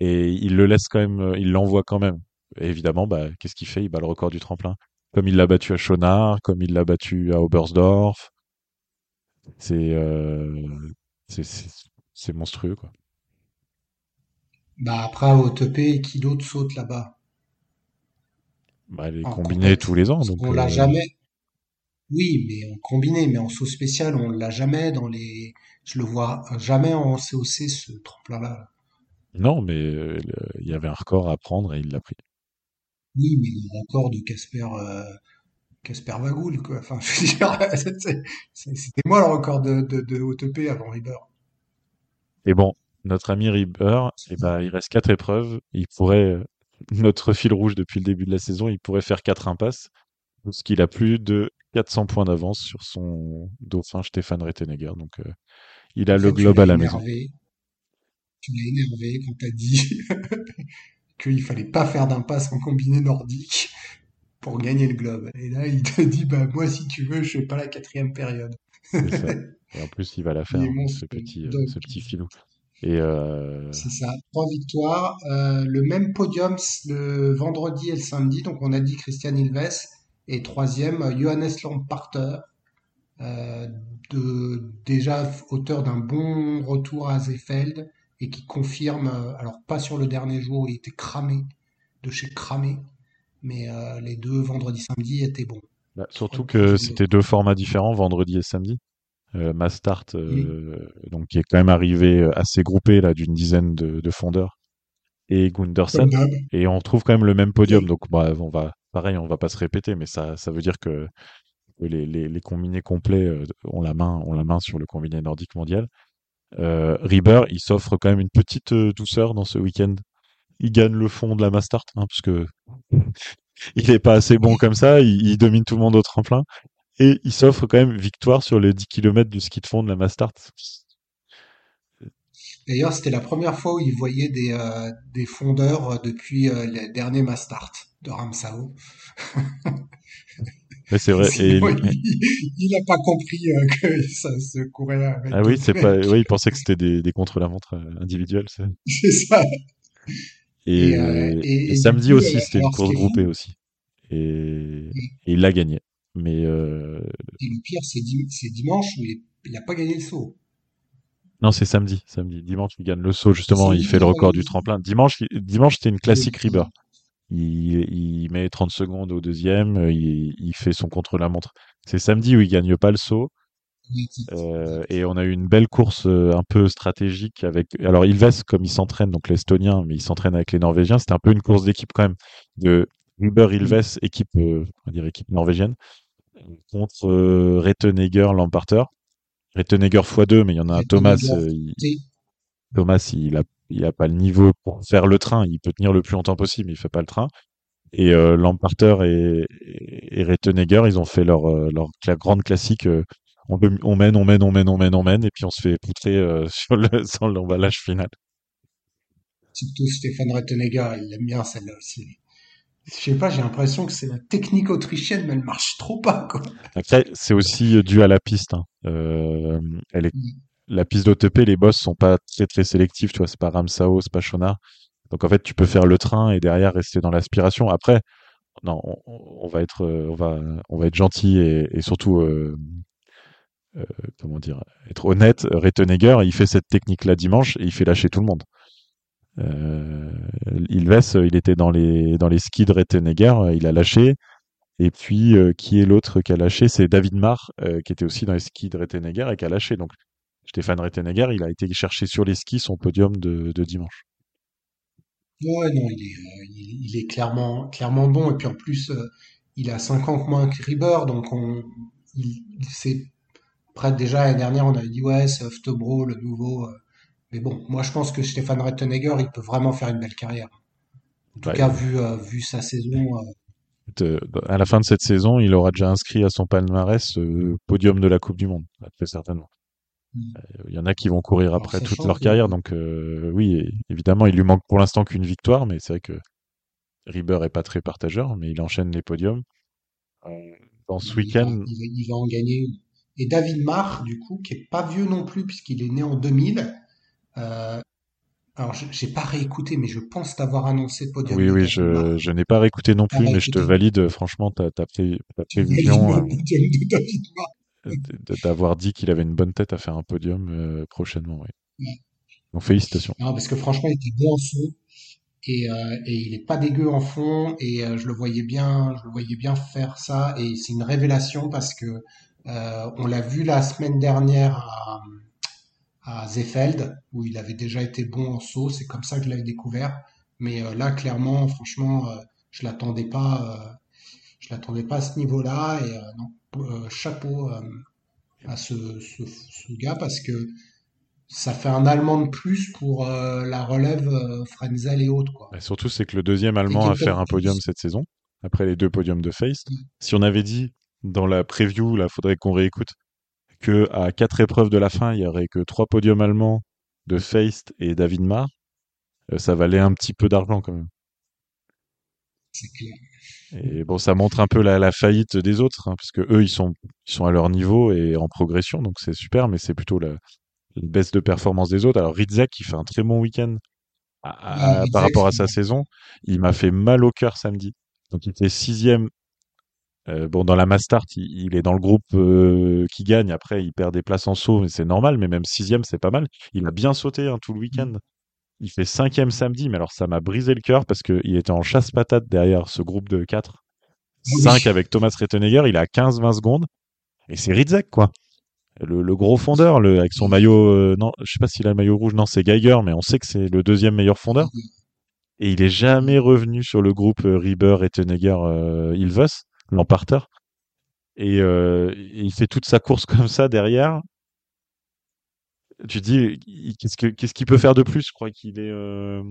Et il le laisse quand même, euh, il l'envoie quand même. Et évidemment, bah, qu'est-ce qu'il fait? Il bat le record du tremplin. Comme il l'a battu à Schonard, comme il l'a battu à Oberstdorf. C'est euh, c'est- monstrueux, quoi. Bah après, au TP, qui d'autre saute là-bas? Bah, en combinés compète tous les ans. Donc, qu'on l'a euh, jamais. Oui, mais en combiné, mais en saut spécial, on l'a jamais dans les. Je le vois jamais en COC ce tremplin-là. non, mais euh, il y avait un record à prendre et il l'a pris. Oui, mais le record de Casper Casper quoi. Enfin, je veux dire, [laughs] c'est- c'est- c'était moi le record de, de, de OTP avant Rieber. Et bon, notre ami Rieber, eh ben, il reste quatre épreuves. Il pourrait, euh, notre fil rouge depuis le début de la saison, il pourrait faire quatre impasses, parce qu'il a plus de 400 points d'avance sur son dauphin Stéphane Rettenegger. Donc, euh, il a En le fait, globe à la maison. Tu l'as énervé quand t'as dit [laughs] qu'il fallait pas faire d'impasse en combiné nordique pour gagner le globe. Et là, il te dit, bah, moi, si tu veux, je fais pas la quatrième période. Ça. [laughs] Et en plus, il va la faire, hein, ce petit, euh, Donc, ce petit filou. Et euh, C'est ça, trois victoires. Euh, le même podium le vendredi et le samedi. Donc on a dit Christian Ilves. Et troisième, Johannes Lamparter. Euh, de, déjà auteur d'un bon retour à Zefeld et qui confirme, euh, alors pas sur le dernier jour où il était cramé, de chez cramé, mais euh, les deux vendredi samedi étaient bons. bah, surtout que c'était deux formats différents, vendredi et samedi. Euh, Mastart, euh, donc qui est quand même arrivé assez groupé là d'une dizaine de, de fondeurs, et Gundersen. D'hab. Et on retrouve quand même le même podium. Oui. Donc, bah, on va, pareil, on va pas se répéter, mais ça, ça veut dire que les, les, les combinés complets ont la main, ont la main sur le combiné nordique mondial. Euh, il s'offre quand même une petite euh, douceur dans ce week-end. Il gagne le fond de la Mastart, hein, parce que [laughs] il est pas assez bon comme ça. Il, domine tout le monde au tremplin. Et il s'offre quand même victoire sur les 10 km du ski de fond de la Mastart. D'ailleurs, c'était la première fois où il voyait des, euh, fondeurs euh, depuis euh, les derniers Mastart de Ramsau. [laughs] Mais c'est vrai. Et, Sinon, il, il a pas compris euh, que ça se courait avec ah oui, c'est pas, oui, il pensait que c'était des, des contre-la-montre euh, individuels. [laughs] c'est- ça. Et, Et, euh, et- et samedi coup, aussi, c'était une course groupée aussi. Et, et il l'a gagné. Mais euh, Et le pire, c'est dim- c'est dimanche où il il a pas gagné le saut. non, c'est samedi. Samedi. Dimanche, il gagne le saut, justement. Samedi, Il fait le record du tremplin. Dimanche, dimanche c'était une classique Oui, Il, met 30 secondes au deuxième, il, il fait son contre-la-montre. C'est samedi où il gagne pas le saut. Euh, et on a eu une belle course euh, un peu stratégique avec. Alors Ilves, comme il s'entraîne, donc l'Estonien, mais il s'entraîne avec les Norvégiens. C'était un peu une course d'équipe quand même de Uber Ilves, équipe, euh, on va dire équipe norvégienne, contre euh, Rettenegger, Lamparter. Rettenegger x2, mais il y en a un Thomas. Thomas, il a, il a pas le niveau pour faire le train. Il peut tenir le plus longtemps possible, mais il fait pas le train. Et euh, Lamparter et, et, Rettenegger, ils ont fait leur, leur grande classique on, on, mène, on mène, on mène, on mène, on mène, et puis on se fait poutrer euh, [laughs] sur le, sur l'emballage final. Surtout Stéphane Rettenegger, il aime bien celle-là aussi. Je sais pas, j'ai l'impression que c'est la technique autrichienne, mais elle marche trop pas, quoi. Après, c'est aussi euh, dû à la piste. Hein. Euh, elle est... La piste d'OTP, les boss sont pas très très sélectifs, tu vois, c'est pas Ramsao, c'est pas Shona. Donc en fait, tu peux faire le train et derrière rester dans l'aspiration. Après, non, on, va être, euh, on va, être gentil et, surtout euh, euh, comment dire, être honnête, Rettenegger, il fait cette technique-là dimanche et il fait lâcher tout le monde. Euh, Ilves, il était dans les dans les skis de Rettenegger, il a lâché. Et puis, qui est l'autre qui a lâché? C'est David Marr, qui était aussi dans les skis de Rettenegger et qui a lâché. Donc, Stéphane Rettenegger, il a été chercher sur les skis son podium de, de dimanche. Ouais, non, il est, euh, il, est clairement, clairement bon. Et puis en plus, euh, il a 5 ans que moins que Rieber, donc on, il, s'est après, déjà, l'année dernière, on avait dit, ouais, c'est Oftobro, le nouveau. Euh. Mais bon, moi, je pense que Stéphane Rettenegger, il peut vraiment faire une belle carrière. En tout cas, vu, euh, vu sa saison. Euh. à la fin de cette saison, il aura déjà inscrit à son palmarès euh, podium de la Coupe du Monde, très certainement. Mm. Il y en a qui vont courir après toute leur carrière, donc oui, évidemment, il lui manque pour l'instant qu'une victoire, mais c'est vrai que Rieber est pas très partageur, mais il enchaîne les podiums. dans ce week-end, il, il, va en gagner une et David Marr, du coup, qui est pas vieux non plus puisqu'il est né en 2000. Euh, alors, j'ai pas réécouté, mais je pense t'avoir annoncé podium. Oui, oui, je, je n'ai pas réécouté non plus, mais je te valide. Franchement, ta, ta, prévision euh, d'avoir dit qu'il avait une bonne tête à faire un podium euh, prochainement. Oui. Ouais. Donc félicitations. Non, parce que franchement, il était bon en fond et, euh, et il est pas dégueu en fond et euh, je le voyais bien, je le voyais bien faire ça et c'est une révélation parce que on l'a vu la semaine dernière à, à Zefeld, où il avait déjà été bon en saut. C'est comme ça que je l'avais découvert. Mais là, clairement, franchement, je l'attendais pas. je l'attendais pas à ce niveau-là. Et non, chapeau à ce, ce, ce, gars parce que ça fait un Allemand de plus pour la relève Frenzel et autres. Quoi. Et surtout, c'est que le deuxième Allemand à faire un podium cette saison, après les deux podiums de Face. Mm. Si on avait dit dans la preview, là, faudrait qu'on réécoute, que à quatre épreuves de la fin, il y aurait que trois podiums allemands de Feist et David Marr, euh, ça valait un petit peu d'argent quand même. C'est clair. Et bon, ça montre un peu la, la faillite des autres, hein, parce que eux, ils sont, ils sont à leur niveau et en progression, donc c'est super, mais c'est plutôt la, la, baisse de performance des autres. Alors Ritzek, qui fait un très bon week-end par rapport à sa saison, il m'a fait mal au cœur samedi. Donc il était sixième euh, bon, dans la Mastart, il, il, est dans le groupe euh, qui gagne. Après, il perd des places en saut, mais c'est normal. Mais même sixième, c'est pas mal. Il a bien sauté hein, tout le week-end. Il fait cinquième samedi, mais alors ça m'a brisé le cœur parce qu'il était en chasse-patate derrière ce groupe de 4. 5 avec Thomas Rettenegger, il a 15-20 secondes. Et c'est Ritzek, quoi. Le, le, gros fondeur, le, avec son maillot, euh, non, je sais pas s'il a le maillot rouge, non, c'est Geiger, mais on sait que c'est le deuxième meilleur fondeur. Et il est jamais revenu sur le groupe euh, Rieber, Rettenegger, euh, Ilves l'emparteur. Et, il fait toute sa course [laughs] comme ça derrière. Tu dis, qu'est-ce qu'il ce qu'il peut faire de plus? Je crois qu'il est, euh,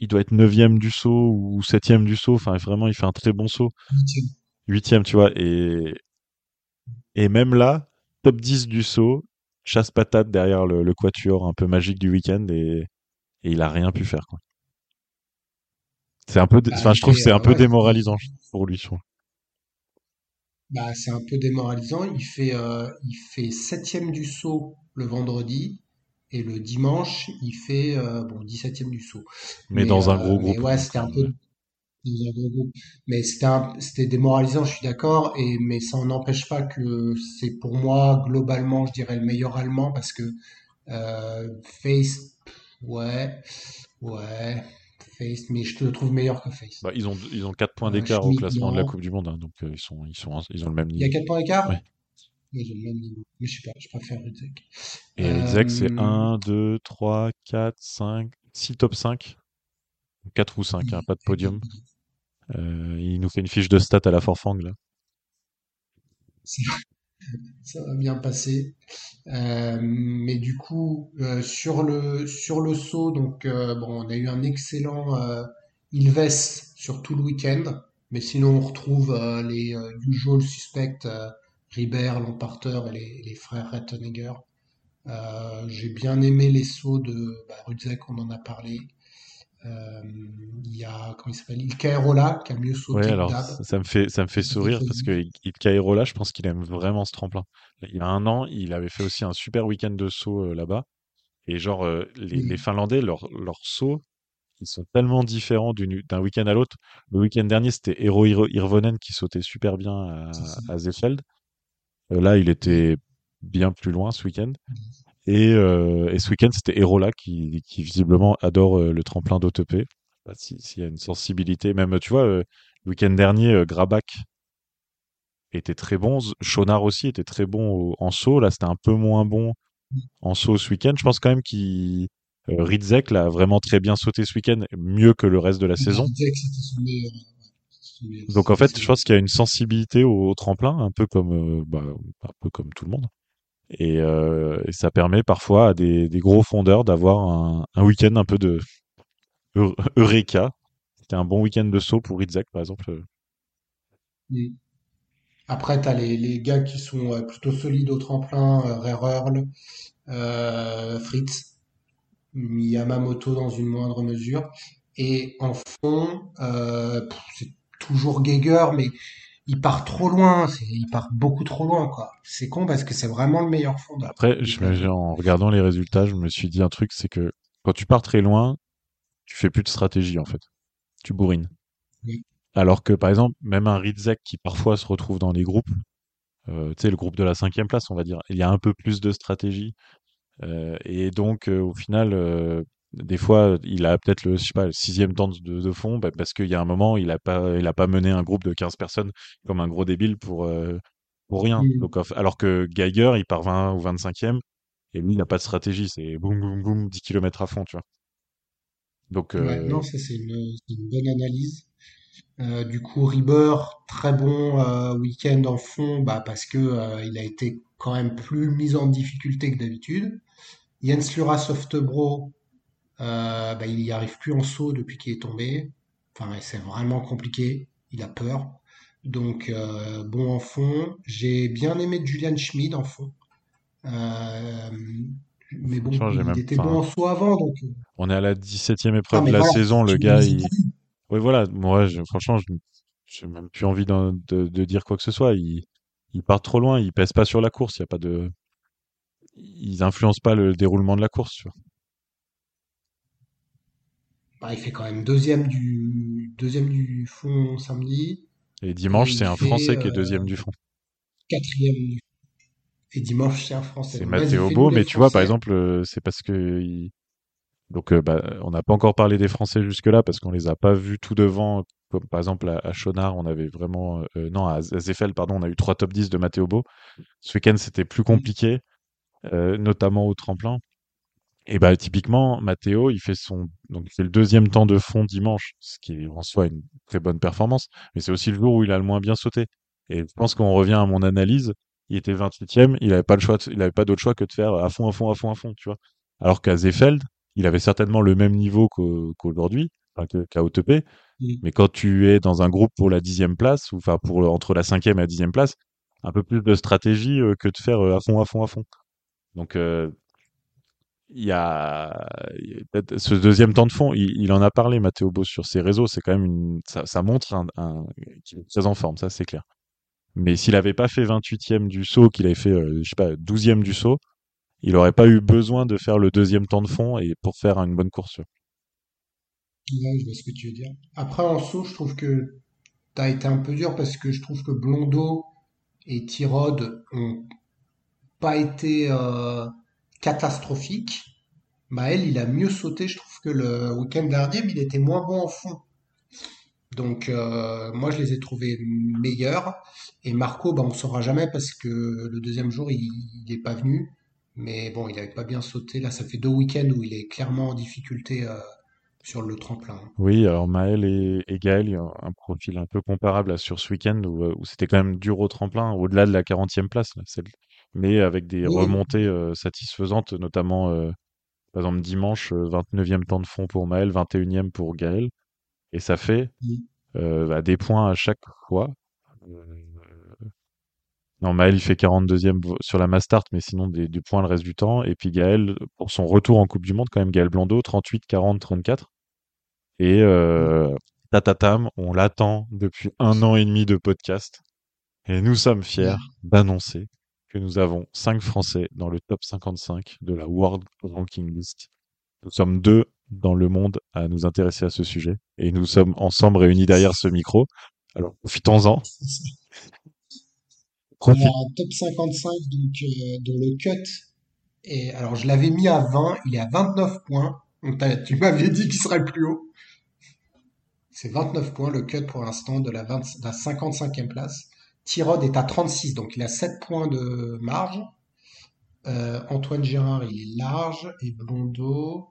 il doit être neuvième du saut ou septième du saut. Enfin, vraiment, il fait un très bon saut. Huitième, tu vois. Et, et même là, top 10 du saut, chasse patate derrière le, le quatuor un peu magique du week-end et, et il a rien pu faire, quoi. C'est un peu, bah, enfin, je trouve que c'est un peu démoralisant pour lui, je trouve. Bah, c'est un peu démoralisant. Il fait, euh, il fait septième du saut le vendredi et le dimanche, il fait euh, bon 17e du saut. Mais, mais dans un gros groupe. Mais ouais, c'était un peu dans un gros groupe. Mais c'était c'était démoralisant, je suis d'accord. Et mais ça n'empêche pas que c'est pour moi globalement, je dirais le meilleur allemand parce que euh, Face, ouais, ouais, Face, mais je te le trouve meilleur que Face. Bah, ils ont ils ont 4 points Euh, d'écart au classement de la. Coupe du Monde, hein, donc euh, ils sont ils sont ils ont le même Il y a niveau. 4 points d'écart? Ouais. Oui, ils ont le même niveau. Mais je sais pas, je préfère Rudzek. Et Rizek, c'est Euh, 1, 2, 3, 4, 5, 6 top 5. 4 ou 5, hein, pas de podium. Euh, il nous fait une fiche de stats à la Forfang, là. Ça va bien passer. Euh, mais du coup, euh, sur le, sur le saut, donc, euh, bon, on a eu un excellent euh, Ilves sur tout le week-end. Mais sinon, on retrouve euh, les euh, usual suspects, Ribert, Lamparter et les, les frères Rettenegger. J'ai bien aimé les sauts de bah, Rudzek, on en a parlé. Euh, il y a, comment il s'appelle? Ilka Erola qui a mieux sauté Ouais, alors ça ça me fait ça me fait sourire parce que Ilka là, je pense qu'il aime vraiment ce tremplin. Il y a un an, il avait fait aussi un super week-end de saut euh, là-bas. Et genre, euh, les, Finlandais, leurs leurs sauts, ils sont tellement différents d'un week-end à l'autre. Le week-end dernier, c'était Hiro- Hirvonen qui sautait super bien à, à Seefeld. Euh, là, il était bien plus loin ce week-end. Et, euh, et ce week-end, c'était Erola qui, qui visiblement adore euh, le tremplin d'OTP. Si- S'il y a une sensibilité, même tu vois, euh, le week-end dernier, Grabak était très bon, Schonard aussi était très bon en saut. Là, c'était un peu moins bon en saut ce week-end. Je pense quand même qu'il Ridzek l'a vraiment très bien sauté ce week-end, mieux que le reste de la Bah, saison. Donc en fait, je pense qu'il y a une sensibilité au, au tremplin, un peu comme, euh, bah, un peu comme tout le monde. Et, euh, et ça permet parfois à des, gros fondeurs d'avoir un, week-end un peu de eu- Eureka. C'était un bon week-end de saut pour Ritzek, par exemple. Euh. Après, tu as les, gars qui sont plutôt solides au tremplin, euh, Rererl, euh, Fritz, Yamamoto dans une moindre mesure. Et en fond, c'est toujours Geiger, mais il part trop loin, il part beaucoup trop loin, quoi. C'est con parce que c'est vraiment le meilleur fondeur Après, je en regardant les résultats, je me suis dit un truc, c'est que quand tu pars très loin, tu fais plus de stratégie, en fait. Tu bourrines. Oui. Alors que, par exemple, même un Ritzek qui parfois se retrouve dans les groupes, euh, tu sais, le groupe de la cinquième place, on va dire, il y a un peu plus de stratégie. Euh, et donc, euh, au final, des fois, il a peut-être le, je sais pas, le sixième temps de, de fond, bah, parce qu'il y a un moment, il a pas, il a pas mené un groupe de 15 personnes comme un gros débile pour, euh, pour rien. Mm. Donc, alors que Geiger, il part 20 ou 25e, et lui, il n'a pas de stratégie, c'est boum, boum, boum, 10 km à fond, tu vois. Donc, Ouais, euh, non, ça c'est une, bonne analyse. Euh, du coup, Rieber, très bon week-end en fond, bah, parce que il a été quand même plus mis en difficulté que d'habitude. Jens Lura Softbro, euh, bah, il y arrive plus en saut depuis qu'il est tombé. Enfin, c'est vraiment compliqué. Il a peur. Donc, euh, bon en fond. J'ai bien aimé Julian Schmid en fond. Euh, mais bon, il même, était bon en saut avant, donc. on est à la 17e Non, épreuve de la voilà, saison, le gars, il. Oui, voilà, moi, je- franchement, je j'ai même plus envie de, de dire quoi que ce soit. Ils partent trop loin, ils pèsent pas sur la course. Il y a pas de, ils influencent pas le déroulement de la course. Tu vois. Bah, il fait quand même deuxième du, deuxième du fond samedi. Et dimanche, c'est un fait Français qui est euh, deuxième du fond. quatrième. du- Et dimanche, c'est un Français. C'est fais-nous Beau, mais tu vois, par exemple, euh, c'est parce que il- donc euh, bah, on n'a pas encore parlé des Français jusque-là parce qu'on les a pas vus tout devant. Comme par exemple à, à on avait vraiment euh, non à Zeffel, pardon, on a eu trois top 10 de Matteo Beau. Ce week-end, c'était plus compliqué, euh, notamment au tremplin. Et bah typiquement, Matteo, il fait son donc fait le deuxième temps de fond dimanche, ce qui est en soi une très bonne performance, mais c'est aussi le jour où il a le moins bien sauté. Et je pense qu'on revient à mon analyse, il était 28e, il avait pas le choix, de- il avait pas d'autre choix que de faire à fond, à fond, à fond, à fond, tu vois. Alors qu'à Zefeld, il avait certainement le même niveau qu'au- qu'aujourd'hui, enfin qu'à OTP, Mm. mais quand tu es dans un groupe pour la dixième place, ou enfin pour entre la cinquième et la dixième place, un peu plus de stratégie euh, que de faire euh, à fond, à fond, à fond. Donc euh, il y a ce deuxième temps de fond, il, en a parlé, Matteo Boss, sur ses réseaux. C'est quand même une, ça, ça montre un, un- qu'il est très en forme, ça c'est clair. Mais s'il avait pas fait 28e du saut, qu'il avait fait, euh, je sais pas, 12e du saut, il aurait pas eu besoin de faire le deuxième temps de fond et pour faire une bonne course. Ouais, je vois ce que tu veux dire. Après, en saut, je trouve que t'as été un peu dur parce que je trouve que Blondeau et Tirode ont pas été euh, catastrophiques. Maël, il a mieux sauté, je trouve, que le week-end dernier, mais il était moins bon en fond. Donc, euh, moi, je les ai trouvés meilleurs. Et Marco, bah, on ne saura jamais parce que le deuxième jour, il n'est pas venu. Mais bon, il n'avait pas bien sauté. Là, ça fait deux week-ends où il est clairement en difficulté euh, sur le tremplin. Oui, alors Maël et, et Gaël, il y a un profil un peu comparable là, sur ce week-end où, euh, où c'était quand même dur au tremplin, au-delà de la 40e place, mais avec des Oui, remontées euh, satisfaisantes, notamment euh, par exemple dimanche, euh, 29e temps de fond pour Maël, 21e pour Gaël, et ça fait oui, euh, bah, des points à chaque fois. Euh, non, Maël, il fait 42e vo- sur la Mastart, mais sinon des, des points le reste du temps. Et puis Gaël, pour son retour en Coupe du Monde, quand même, Gaël Blondeau, 38, 40, 34. Et euh, tatatam, on l'attend depuis un an et demi de podcast. Et nous sommes fiers d'annoncer que nous avons cinq Français dans le top 55 de la World Ranking List. Nous sommes deux dans le monde à nous intéresser à ce sujet. Et nous sommes ensemble réunis derrière ce micro. Alors profitons-en. On a un top 55 donc, euh, dont le cut est... Alors, je l'avais mis à 20, il est à 29 points. Tu m'avais dit qu'il serait plus haut. C'est 29 points le cut pour l'instant de la, 20 de la 55e place. Tirod est à 36, donc il a 7 points de marge. Euh, Antoine Gérard, il est large. Et Blondeau.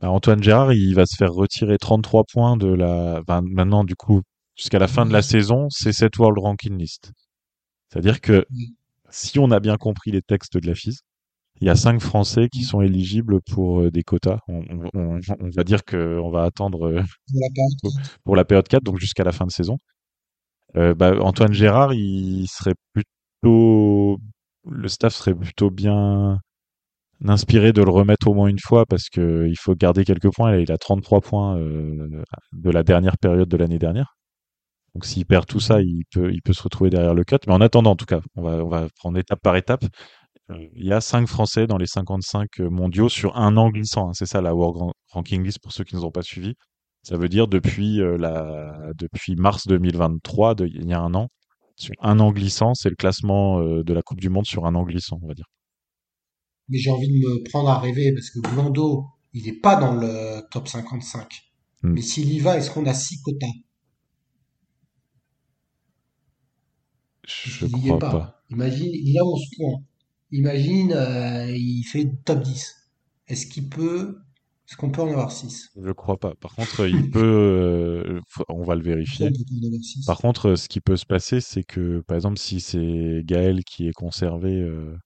Bah, Antoine Gérard, il va se faire retirer 33 points de la, maintenant, du coup, jusqu'à la fin de la saison, c'est cette World Ranking List. C'est-à-dire que oui, si on a bien compris les textes de la FIS, il y a cinq Français qui sont éligibles pour euh, des quotas. On, on- va dire qu'on va attendre euh, pour la période 4, donc jusqu'à la fin de saison. Euh, bah, Antoine Gérard, il serait plutôt, le staff serait plutôt bien inspiré de le remettre au moins une fois parce que il faut garder quelques points. Il a 33 points euh, de la dernière période de l'année dernière. Donc s'il perd tout ça, il peut, il peut se retrouver derrière le cut. Mais en attendant, en tout cas, on va, on va prendre étape par étape. Euh, Il y a cinq Français dans les 55 mondiaux sur un an glissant. hein. C'est ça la World Ran- Ranking List pour ceux qui ne nous ont pas suivis. Ça veut dire depuis, euh, la, depuis mars 2023, de- il y a un an, sur un an glissant, c'est le classement euh, de la Coupe du Monde sur un an glissant, on va dire. Mais j'ai envie de me prendre à rêver parce que Blondeau, il n'est pas dans le top 55. Hmm. Mais s'il y va, est-ce qu'on a 6 quotas? Je est crois pas. pas, imagine, il a 11 points. Imagine, euh, il fait top 10. Est-ce qu'il peut, est-ce qu'on peut en avoir 6? Je crois pas. Par contre, il peut, euh, faut- on va le vérifier. on peut pas en avoir Par 6? contre, ce qui peut se passer, c'est que, par exemple, si c'est Gaël qui est conservé euh,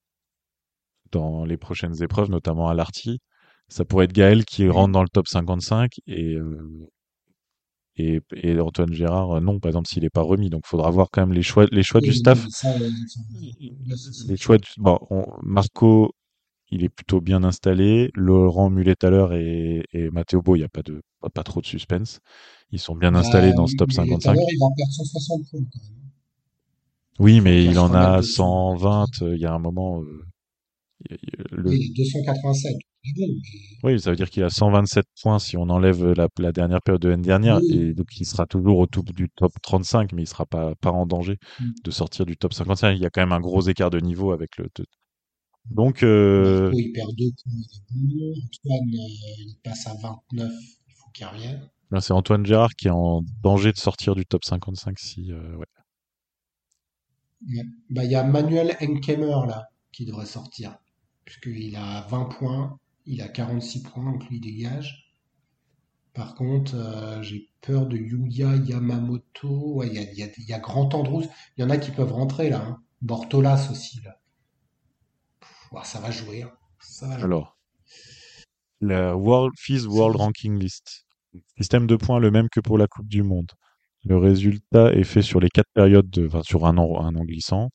dans les prochaines épreuves, notamment à l'Arty, ça pourrait être Gaël qui rentre dans le top 55 et, euh, et, et Antoine Gérard, euh, non, par exemple, s'il n'est pas remis. Donc, il faudra voir quand même les choix, les choix du Oui, staff. ça, euh, ça. Les choix du, bon, on- Marco, il est plutôt bien installé. Laurent Mulet-Thaler et, et Matteo Bo, il n'y a pas de, pas, pas trop de suspense. Ils sont bien installés Bah, dans ce top mais tout à 55. l'heure, il va perdre 160 points quand même. Oui, mais il en a dessus. 120. euh, Il y a un moment, euh, Oui, le, il a 287. C'est bon, mais oui, ça veut dire qu'il a 127 points si on enlève la, la dernière période de l'année dernière. oui, Et donc, il sera toujours au top du top 35, mais il sera pas, pas en danger oui. de sortir du top 55. Il y a quand même un gros écart de niveau avec le. de- Donc, Marco, euh, il perd 2 points, il est bon. Antoine, euh, il passe à 29, il faut qu'il revienne. là, c'est Antoine Gérard qui est en danger de sortir du top 55 si, euh, ouais. Bah, il y a Manuel Enkemer là qui devrait sortir. Puisqu'il a 20 points, il a 46 points, donc lui il dégage. Par contre, euh, j'ai peur de Yuya Yamamoto. Ouais, il y a, il y a- il y a Grand Andrews. Il y en a qui peuvent rentrer là. hein. Bortolas aussi là. Ouah, ça va jouer. hein. Ça va jouer. Alors, la World, FIS World. Ranking List. Système de points le même que pour la Coupe du Monde. Le résultat est fait sur les quatre périodes, de, enfin, sur un an, un an glissant.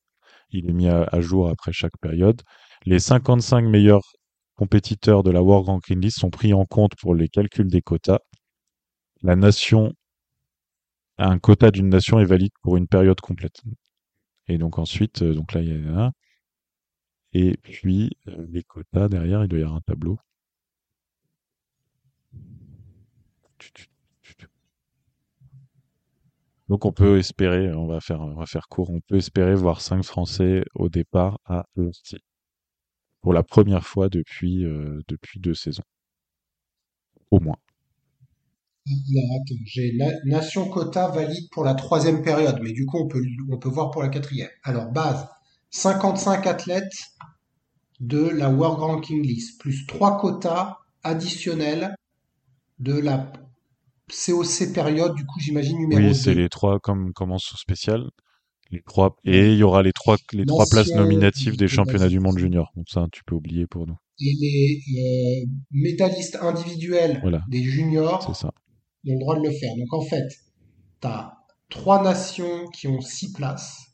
Il est mis à, à jour après chaque période. Les 55 meilleurs compétiteurs de la World Ranking List sont pris en compte pour les calculs des quotas. La nation, un quota d'une nation est valide pour une période complète. Et donc ensuite, euh, donc là il y a un. Et puis euh, les quotas derrière, il doit y avoir un tableau. Donc on peut espérer, on va faire, on va faire court, on peut espérer voir cinq Français au départ à l'Hostie pour la première fois depuis, euh, depuis deux saisons. Au moins. Attends, j'ai na- Nation quota valide pour la troisième période, mais du coup, on peut, on peut voir pour la quatrième. Alors, base, 55 athlètes de la World Ranking List, plus trois quotas additionnels de la COC période, du coup, j'imagine numéro Oui, c'est 2. les trois comme commence spécial. Les trois et il y aura les trois les trois places nominatives des de championnats du monde junior. Donc ça, tu peux oublier pour nous. et les euh, médaillistes individuels Voilà, des juniors ça. ont le droit de le faire. Donc, en fait, tu as trois nations qui ont six places.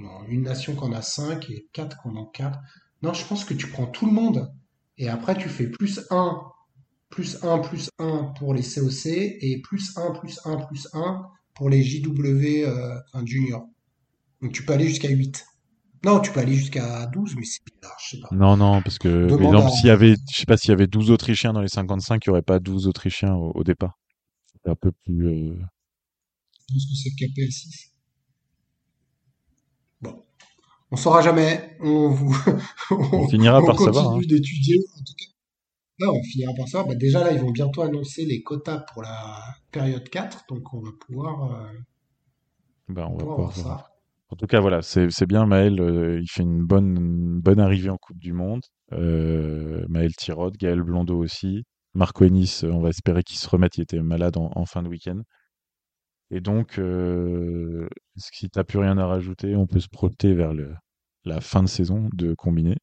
Non, une nation qui en a 5 et quatre qui en ont 4. Non, je pense que tu prends tout le monde et après tu fais plus un, plus un, plus un pour les COC et plus un, plus un, plus un pour les JW euh, junior. Donc tu peux aller jusqu'à 8. Non, tu peux aller jusqu'à 12, mais c'est bizarre, je sais pas. Non, non, parce que par exemple, à... s'il y avait, je sais pas s'il y avait 12 Autrichiens dans les 55, il y aurait pas 12 Autrichiens au, au départ. C'est un peu plus. euh, Je pense que c'est capé à 6. On saura jamais. On, vous... [laughs] On on, finira on par savoir. Hein. continue d'étudier. En tout cas, là, on finira par ça. Bah, déjà, là, ils vont bientôt annoncer les quotas pour la période 4. Donc, on va pouvoir, euh, Ben, on va pouvoir voir voir. ça. En tout cas, voilà, c'est bien Maël. euh, il fait une bonne une bonne arrivée en Coupe du Monde. Euh, Maël Tirod, Gaël Blondeau aussi. Marco Ennis, on va espérer qu'il se remette. Il était malade en, en fin de week-end. Et donc, euh, si t'as plus rien à rajouter, on peut se projeter vers le, la fin de saison de combiné.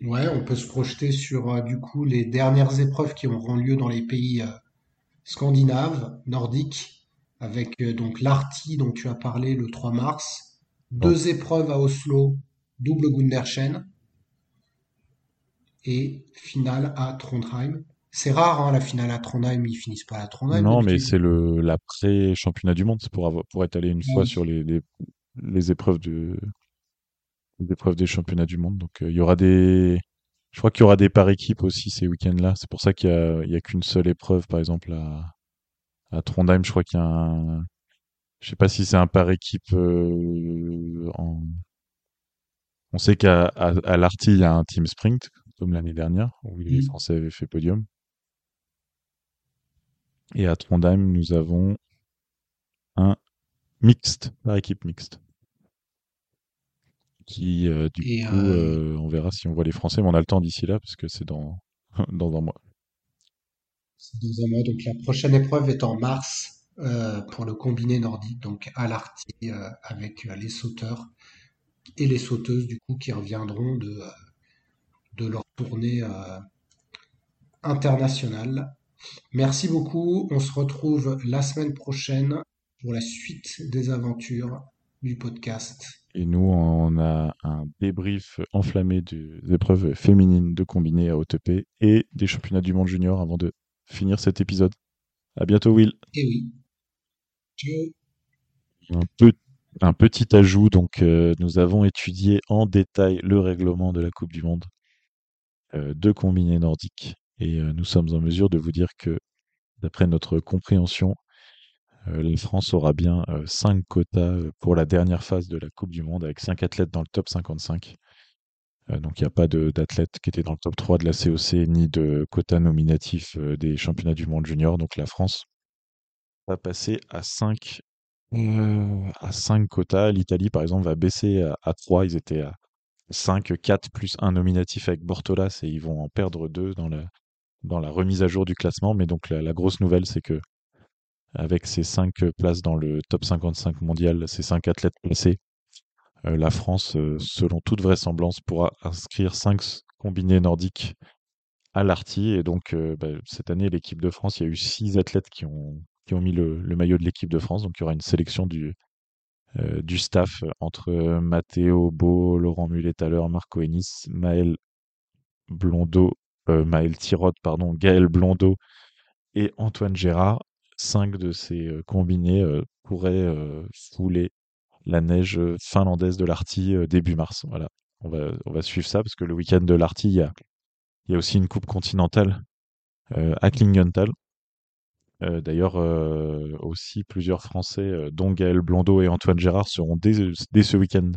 Ouais, on peut se projeter sur, euh, du coup, les dernières épreuves qui auront lieu dans les pays euh, scandinaves, nordiques, avec euh, donc l'Arti dont tu as parlé le 3 mars, Bon. deux épreuves à Oslo, double Gundersen, et finale à Trondheim. C'est rare, hein, la finale à Trondheim, ils finissent pas à Trondheim Non, mais c'est le l'après-championnat du monde. C'est pour avoir, pour être allé une fois sur les, les, les épreuves de, les épreuves des championnats du monde. Donc, euh, il y aura des, je crois qu'il y aura des par équipe aussi ces week-ends-là. C'est pour ça qu'il y a, a qu'une seule épreuve, par exemple, à, à Trondheim. Je crois qu'il y a un, je sais pas si c'est un par équipe, euh, en, on sait qu'à, à, à l'Arty, il y a un team sprint, comme l'année dernière, où les Mm. Français avaient fait podium. Et à Trondheim, nous avons un mixte, par équipe mixte. Qui, euh, du Et coup, euh, euh, on verra si on voit les Français, mais on a le temps d'ici là, parce que c'est dans, [laughs] dans un mois. c'est dans un mois, donc la prochaine épreuve est en mars pour le combiné nordique, donc à l'Arti, avec les sauteurs et les sauteuses, du coup, qui reviendront de, de leur tournée euh, internationale. Merci beaucoup. On se retrouve la semaine prochaine pour la suite des aventures du podcast. Et nous, on a un débrief enflammé des épreuves féminines de combiné à OTP et des championnats du monde junior avant de finir cet épisode. À bientôt, Will. Et oui. Ciao. Un, peu, un petit ajout, donc euh, nous avons étudié en détail le règlement de la Coupe du Monde euh, de combiné nordique et euh, nous sommes en mesure de vous dire que, d'après notre compréhension, euh, la France aura bien 5 quotas euh, pour la dernière phase de la Coupe du Monde avec 5 athlètes dans le top 55. Euh, donc il n'y a pas d'athlètes qui étaient dans le top 3 de la COC ni de quotas nominatifs euh, des championnats du monde junior. Donc la France va passer à 5 euh, à 5 quotas. L'Italie, par exemple, va baisser à, à 3. Ils étaient à 5, 4 plus un nominatif avec Bortolas et ils vont en perdre 2 dans la, dans la remise à jour du classement. Mais donc la, grosse nouvelle, c'est que avec ces 5 places dans le top 55 mondial, ces 5 athlètes placés, euh, la France, euh, selon toute vraisemblance, pourra inscrire 5 combinés nordiques à l'Arty. Et donc, euh, bah, cette année, l'équipe de France, il y a eu 6 athlètes qui ont, qui ont mis le, maillot de l'équipe de France. Donc, il y aura une sélection du, staff entre Matteo Beau, Laurent Mulet-Thaler, Marco Ennis, Maël Blondeau, euh, Maël Tirode, pardon, Gaël Blondeau et Antoine Gérard. Cinq de ces euh, combinés euh, pourraient fouler la neige finlandaise de l'Arty euh, début mars. Voilà. On va, suivre ça parce que le week-end de l'Arty, il y a, aussi une coupe continentale à Klingenthal. D'ailleurs, aussi plusieurs Français, dont Gaël Blondeau et Antoine Gérard, seront dès, dès ce week-end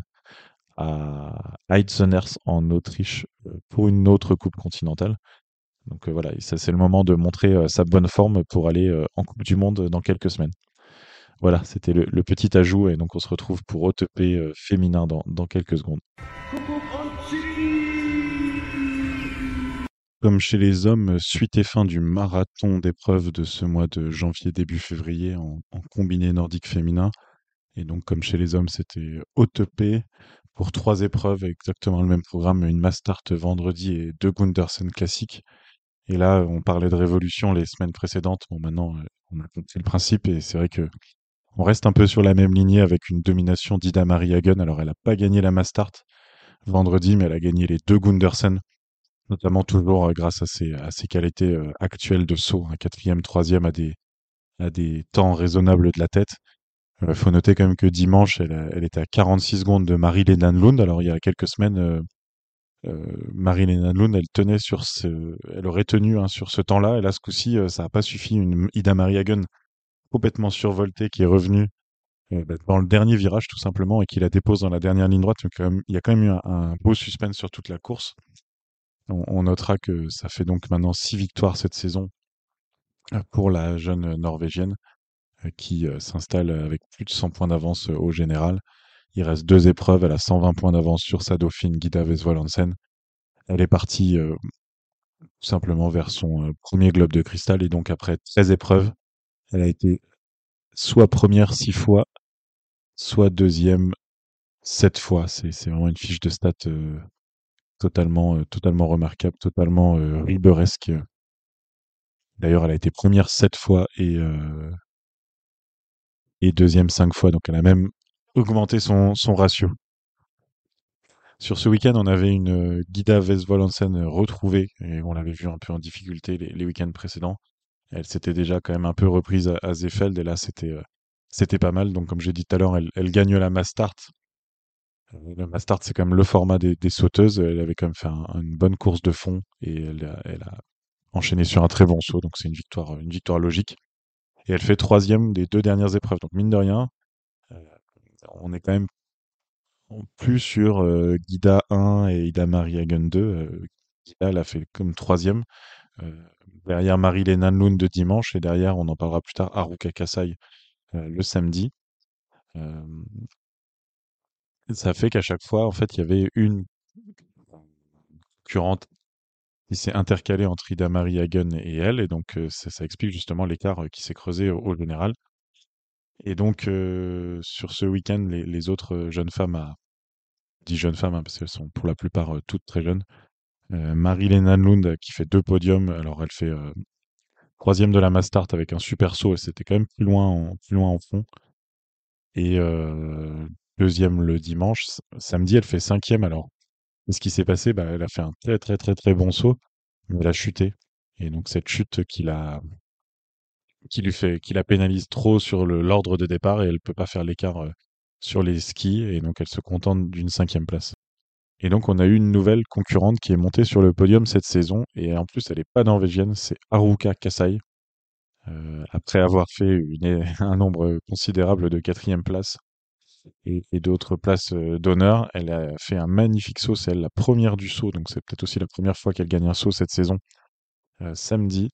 à Heizeners en Autriche euh, pour une autre Coupe continentale. Donc euh, voilà, c'est le moment de montrer euh, sa bonne forme pour aller en Coupe du Monde dans quelques semaines. Voilà, c'était le, petit ajout et donc on se retrouve pour OTP féminin dans, dans quelques secondes. Comme chez les hommes, suite et fin du marathon d'épreuves de ce mois de janvier début février en, en combiné nordique féminin. Et donc comme chez les hommes, c'était OTP pour trois épreuves, exactement le même programme, une Mastart vendredi et deux Gundersen classiques. Et là, on parlait de révolution les semaines précédentes. Bon, maintenant, euh, on a compris le principe et c'est vrai que on reste un peu sur la même lignée avec une domination d'Ida Marie Hagen. Alors, elle n'a pas gagné la Mastart vendredi, mais elle a gagné les deux Gundersen, notamment toujours euh, grâce à ses, qualités euh, actuelles de saut, un quatrième, troisième à des, à des temps raisonnables de la tête. Il faut noter quand même que dimanche, elle, était à 46 secondes de Marie-Léna Lund. Alors, il y a quelques semaines, euh, euh, Marie-Léna Lund, elle tenait sur ce, elle aurait tenu hein, sur ce temps-là. Et là, ce coup-ci, euh, ça n'a pas suffi. Une Ida Marie Hagen complètement survoltée qui est revenue euh, bah, dans le dernier virage tout simplement et qui la dépose dans la dernière ligne droite. Donc, il y a quand même eu un, beau suspense sur toute la course. On, notera que ça fait donc maintenant six victoires cette saison euh, pour la jeune euh, Norvégienne euh, qui euh, s'installe avec plus de 100 points d'avance euh, au général. Il reste deux épreuves, elle a 120 points d'avance sur sa dauphine Guida Vesvolansen. Elle est partie euh, tout simplement vers son euh, premier globe de cristal et donc après 13 épreuves, elle a été soit première six fois, soit deuxième sept fois. C'est vraiment une fiche de stats euh, totalement euh, totalement remarquable, totalement euh, riberesque. D'ailleurs, elle a été première sept fois et euh, et deuxième cinq fois, donc elle a même augmenté son ratio. Sur ce week-end, on avait une euh, Guida Vesvolansen euh, retrouvée et on l'avait vu un peu en difficulté les, week-ends précédents. Elle s'était déjà quand même un peu reprise à, Seefeld et là c'était euh, c'était pas mal. Donc comme j'ai dit tout à l'heure, elle, gagne la Mastart. Euh, Le Mastart c'est quand même le format des, sauteuses. Elle avait quand même fait un- une bonne course de fond et elle elle a enchaîné sur un très bon saut. Donc c'est une victoire une victoire logique. Et elle fait troisième des deux dernières épreuves. Donc mine de rien, euh, on est quand même plus sur euh, Guida 1 et Ida Marie Hagen 2. Euh, Guida, elle a fait comme troisième. Euh, derrière Marie-Léna Lund de dimanche et derrière, on en parlera plus tard, Haruka Kasai le samedi. Ça fait qu'à chaque fois, en fait, il y avait une concurrente qui s'est intercalée entre Ida Marie Hagen et elle, et donc ça, explique justement l'écart qui s'est creusé au, général. Et donc, sur ce week-end, les, autres jeunes femmes, à, dix jeunes femmes, hein, parce qu'elles sont pour la plupart toutes très jeunes, Marie-Léna Lund qui fait deux podiums, alors elle fait troisième de la Mastart avec un super saut, et c'était quand même plus loin en, plus loin en fond. Et deuxième le dimanche, samedi elle fait cinquième. Alors, ce qui s'est passé, bah, elle a fait un très très très très bon saut, mais elle a chuté. Et donc cette chute qui la, pénalise trop sur l'ordre de départ et elle peut pas faire l'écart euh, sur les skis et donc elle se contente d'une cinquième place. Et donc on a eu une nouvelle concurrente qui est montée sur le podium cette saison et en plus elle est pas norvégienne, c'est Haruka Kasai. Euh, après avoir fait [laughs] un nombre considérable de quatrième places et, d'autres places euh, d'honneur, elle a fait un magnifique saut, c'est la première du saut, donc c'est peut-être aussi la première fois qu'elle gagne un saut cette saison, euh, samedi.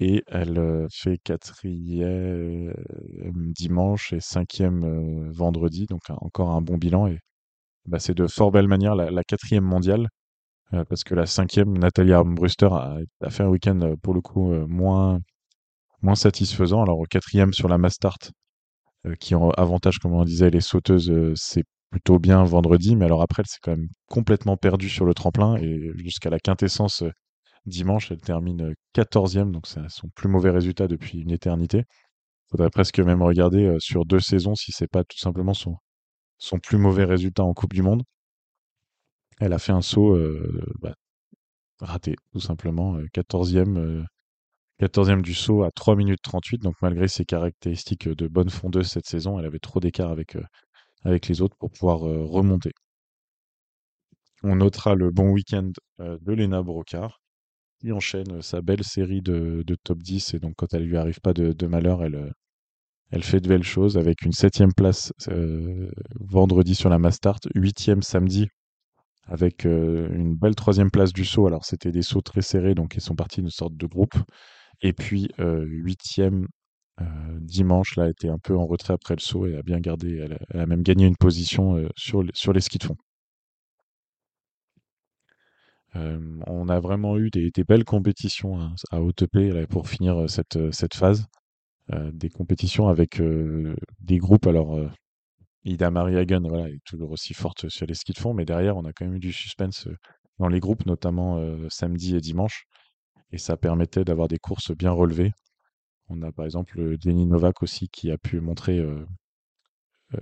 Et elle euh, fait quatrième dimanche et cinquième vendredi, donc encore un bon bilan. Et bah, c'est de fort belle manière la, quatrième mondiale, parce que la cinquième, Nathalie Armbruster, a, a fait un week-end pour le coup moins, moins satisfaisant. Alors quatrième sur la Mastart, qui en avantage, comme on disait, les sauteuses, euh, c'est plutôt bien vendredi, mais alors après, elle s'est quand même complètement perdue sur le tremplin et jusqu'à la quintessence euh, dimanche, elle termine euh, quatorzième, donc c'est son plus mauvais résultat depuis une éternité. Faudrait presque même regarder euh, sur deux saisons si c'est pas tout simplement son, plus mauvais résultat en Coupe du Monde. Elle a fait un saut euh, bah, raté, tout simplement, euh, quatorzième, euh, 14e du saut à 3 minutes 38, donc malgré ses caractéristiques de bonne fondeuse cette saison, elle avait trop d'écart avec, euh, les autres pour pouvoir euh, remonter. On notera le bon week-end euh, de Lena Brocard, qui enchaîne sa belle série de, top 10 et donc quand elle lui arrive pas de, malheur, elle, fait de belles choses avec une septième place vendredi sur la Mastart, huitième samedi avec une belle troisième place du saut. Alors c'était des sauts très serrés, donc ils sont partis d'une sorte de groupe. Et puis huitième dimanche, là, était un peu en retrait après le saut et a bien gardé, elle a, même gagné une position sur, sur les skis de fond. on a vraiment eu des, belles compétitions à, à OTP pour finir cette, cette phase. Des compétitions avec des groupes. Alors, Ida Marie Hagen, voilà, est toujours aussi forte sur les skis de fond, mais derrière, on a quand même eu du suspense dans les groupes, notamment samedi et dimanche. Et ça permettait d'avoir des courses bien relevées. On a par exemple Denis Novak aussi qui a pu montrer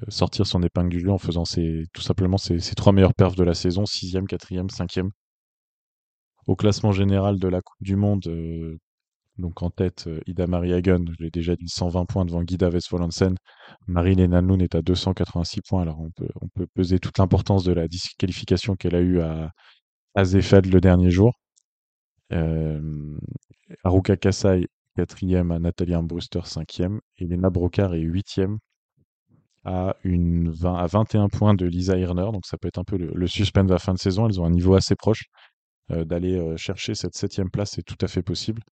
sortir son épingle du jeu en faisant tout simplement ses, trois meilleures perfs de la saison, sixième, quatrième, cinquième. Au classement général de la Coupe du Monde, donc en tête, euh, Ida Marie Hagen, je déjà dit, 120 points devant Guida Vesvolansen. Marie-Léna Noun est à 286 points. Alors on peut, on peut peser toute l'importance de la disqualification qu'elle a eue à, à le dernier jour. Euh, Haruka Kasai, quatrième, à Nathalie Brewster, cinquième. Et Lena Brocard est huitième à, une 20, à 21 points de Lisa Hirner. Donc ça peut être un peu le, suspense de la fin de saison. Elles ont un niveau assez proche. Euh, d'aller chercher cette septième place, c'est tout à fait possible.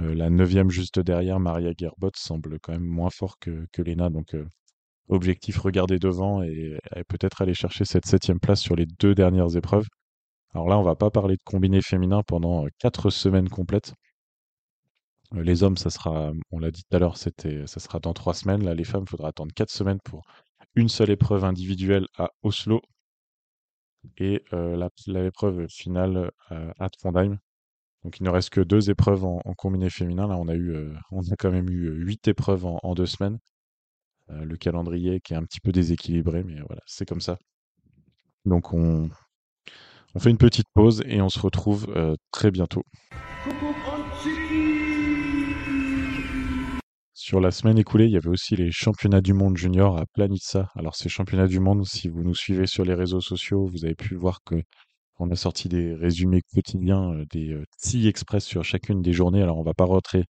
Euh, la neuvième juste derrière, Maria Gerbot, semble quand même moins fort que, que Lena. Donc, euh, objectif, regarder devant et, peut-être aller chercher cette septième place sur les deux dernières épreuves. Alors là, on va pas parler de combiné féminin pendant euh, quatre semaines complètes. Les hommes, ça sera, on l'a dit tout à l'heure, c'était, ça sera dans trois semaines. Là, les femmes, il faudra attendre quatre semaines pour une seule épreuve individuelle à Oslo et l'épreuve finale à Trondheim. Donc il ne reste que deux épreuves en, combiné féminin. Là, on a eu, euh, on a quand même eu euh, huit épreuves en, deux semaines. Euh, le calendrier qui est un petit peu déséquilibré, mais voilà, c'est comme ça. Donc on, on fait une petite pause et on se retrouve très bientôt. Sur la semaine écoulée, il y avait aussi les championnats du monde junior à Planitza. Alors ces championnats du monde, si vous nous suivez sur les réseaux sociaux, vous avez pu voir que on a sorti des résumés quotidiens, euh, des euh, TI express sur chacune des journées. Alors, on va pas rentrer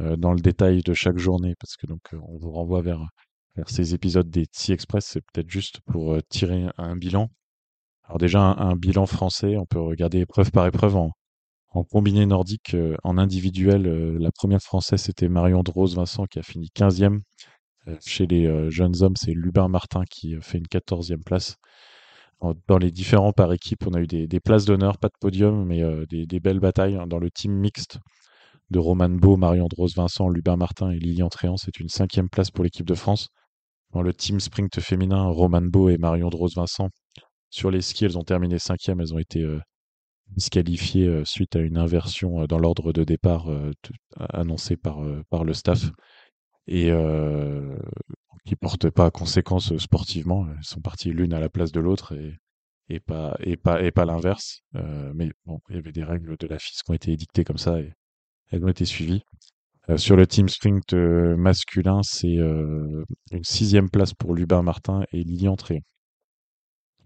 euh, dans le détail de chaque journée parce que donc on vous renvoie vers, ces épisodes des TI express. C'est peut-être juste pour tirer un bilan. Alors déjà, un, bilan français, on peut regarder épreuve par épreuve en, combiné nordique, en individuel. la première française, c'était Marion Drose Vincent qui a fini 15e. chez les jeunes hommes, c'est Lubin Martin qui fait une 14e place dans les différents par équipe, on a eu des, places d'honneur, pas de podium, mais euh, des, belles batailles. Hein. Dans le team mixte de Roman Beau, Marie-Androse Vincent, Lubin Martin et Lilian Tréant, c'est une cinquième place pour l'équipe de France. Dans le team sprint féminin, Roman Beau et Marie-Androse Vincent, sur les skis, elles ont terminé cinquième. Elles ont été euh, disqualifiées euh, suite à une inversion dans l'ordre de départ annoncé par, par le staff. Et qui portent pas conséquence sportivement. Elles sont parties l'une à la place de l'autre et, pas et pas et pas l'inverse. Euh, mais bon, il y avait des règles de la FIS qui ont été édictées comme ça et elles ont été suivies. Euh, sur le team sprint euh, masculin, c'est une sixième place pour Lubin Martin et Lilian Tréon.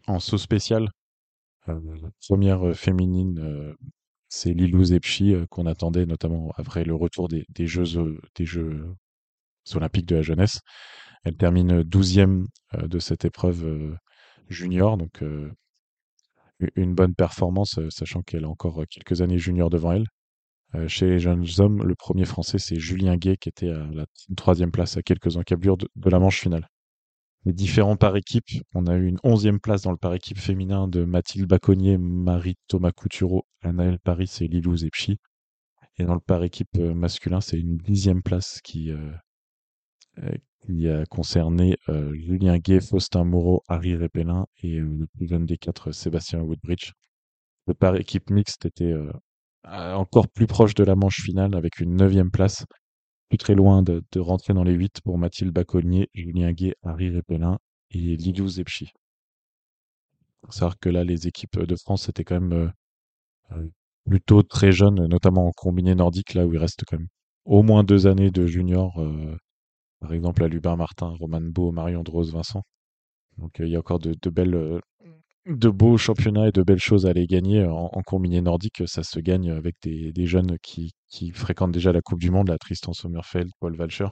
En saut spécial, la première féminine, c'est Lilou Zepchi qu'on attendait notamment après le retour des, Jeux olympiques de la jeunesse. Elle termine 12e euh, de cette épreuve euh, junior, donc euh, une bonne performance, sachant qu'elle a encore quelques années junior devant elle. chez les jeunes hommes, le premier français, c'est Julien Gay, qui était à la troisième place à quelques encablures de, la manche finale. Les différents par équipe, on a eu une onzième place dans le par équipe féminin de Mathilde Baconnier, Marie Thomas Couturo, Anaël Paris et Lilou Zepchi. Et dans le par équipe masculin, c'est une dixième place qui, qui a concerné euh, Julien Gay, Faustin Moreau, Harry Répélin et euh, le plus jeune des quatre, Sébastien Woodbridge. Le par équipe mixte était euh, encore plus proche de la manche finale avec une neuvième place, très loin de, rentrer dans les huit pour Mathilde Baconnier, Julien Gay, Harry Répélin et Liliou Zepchi. C'est savoir que là, les équipes de France étaient quand même plutôt très jeunes, notamment en combiné nordique, là où il reste quand même au moins deux années de junior par exemple à Lubin Martin, Roman Beau, Marion Drose, Vincent. Donc il y a encore de, belles, de beaux championnats et de belles choses à aller gagner en, combiné nordique. Ça se gagne avec des, des jeunes qui, qui fréquentent déjà la Coupe du Monde, la Tristan Sommerfeld, Paul Walcher,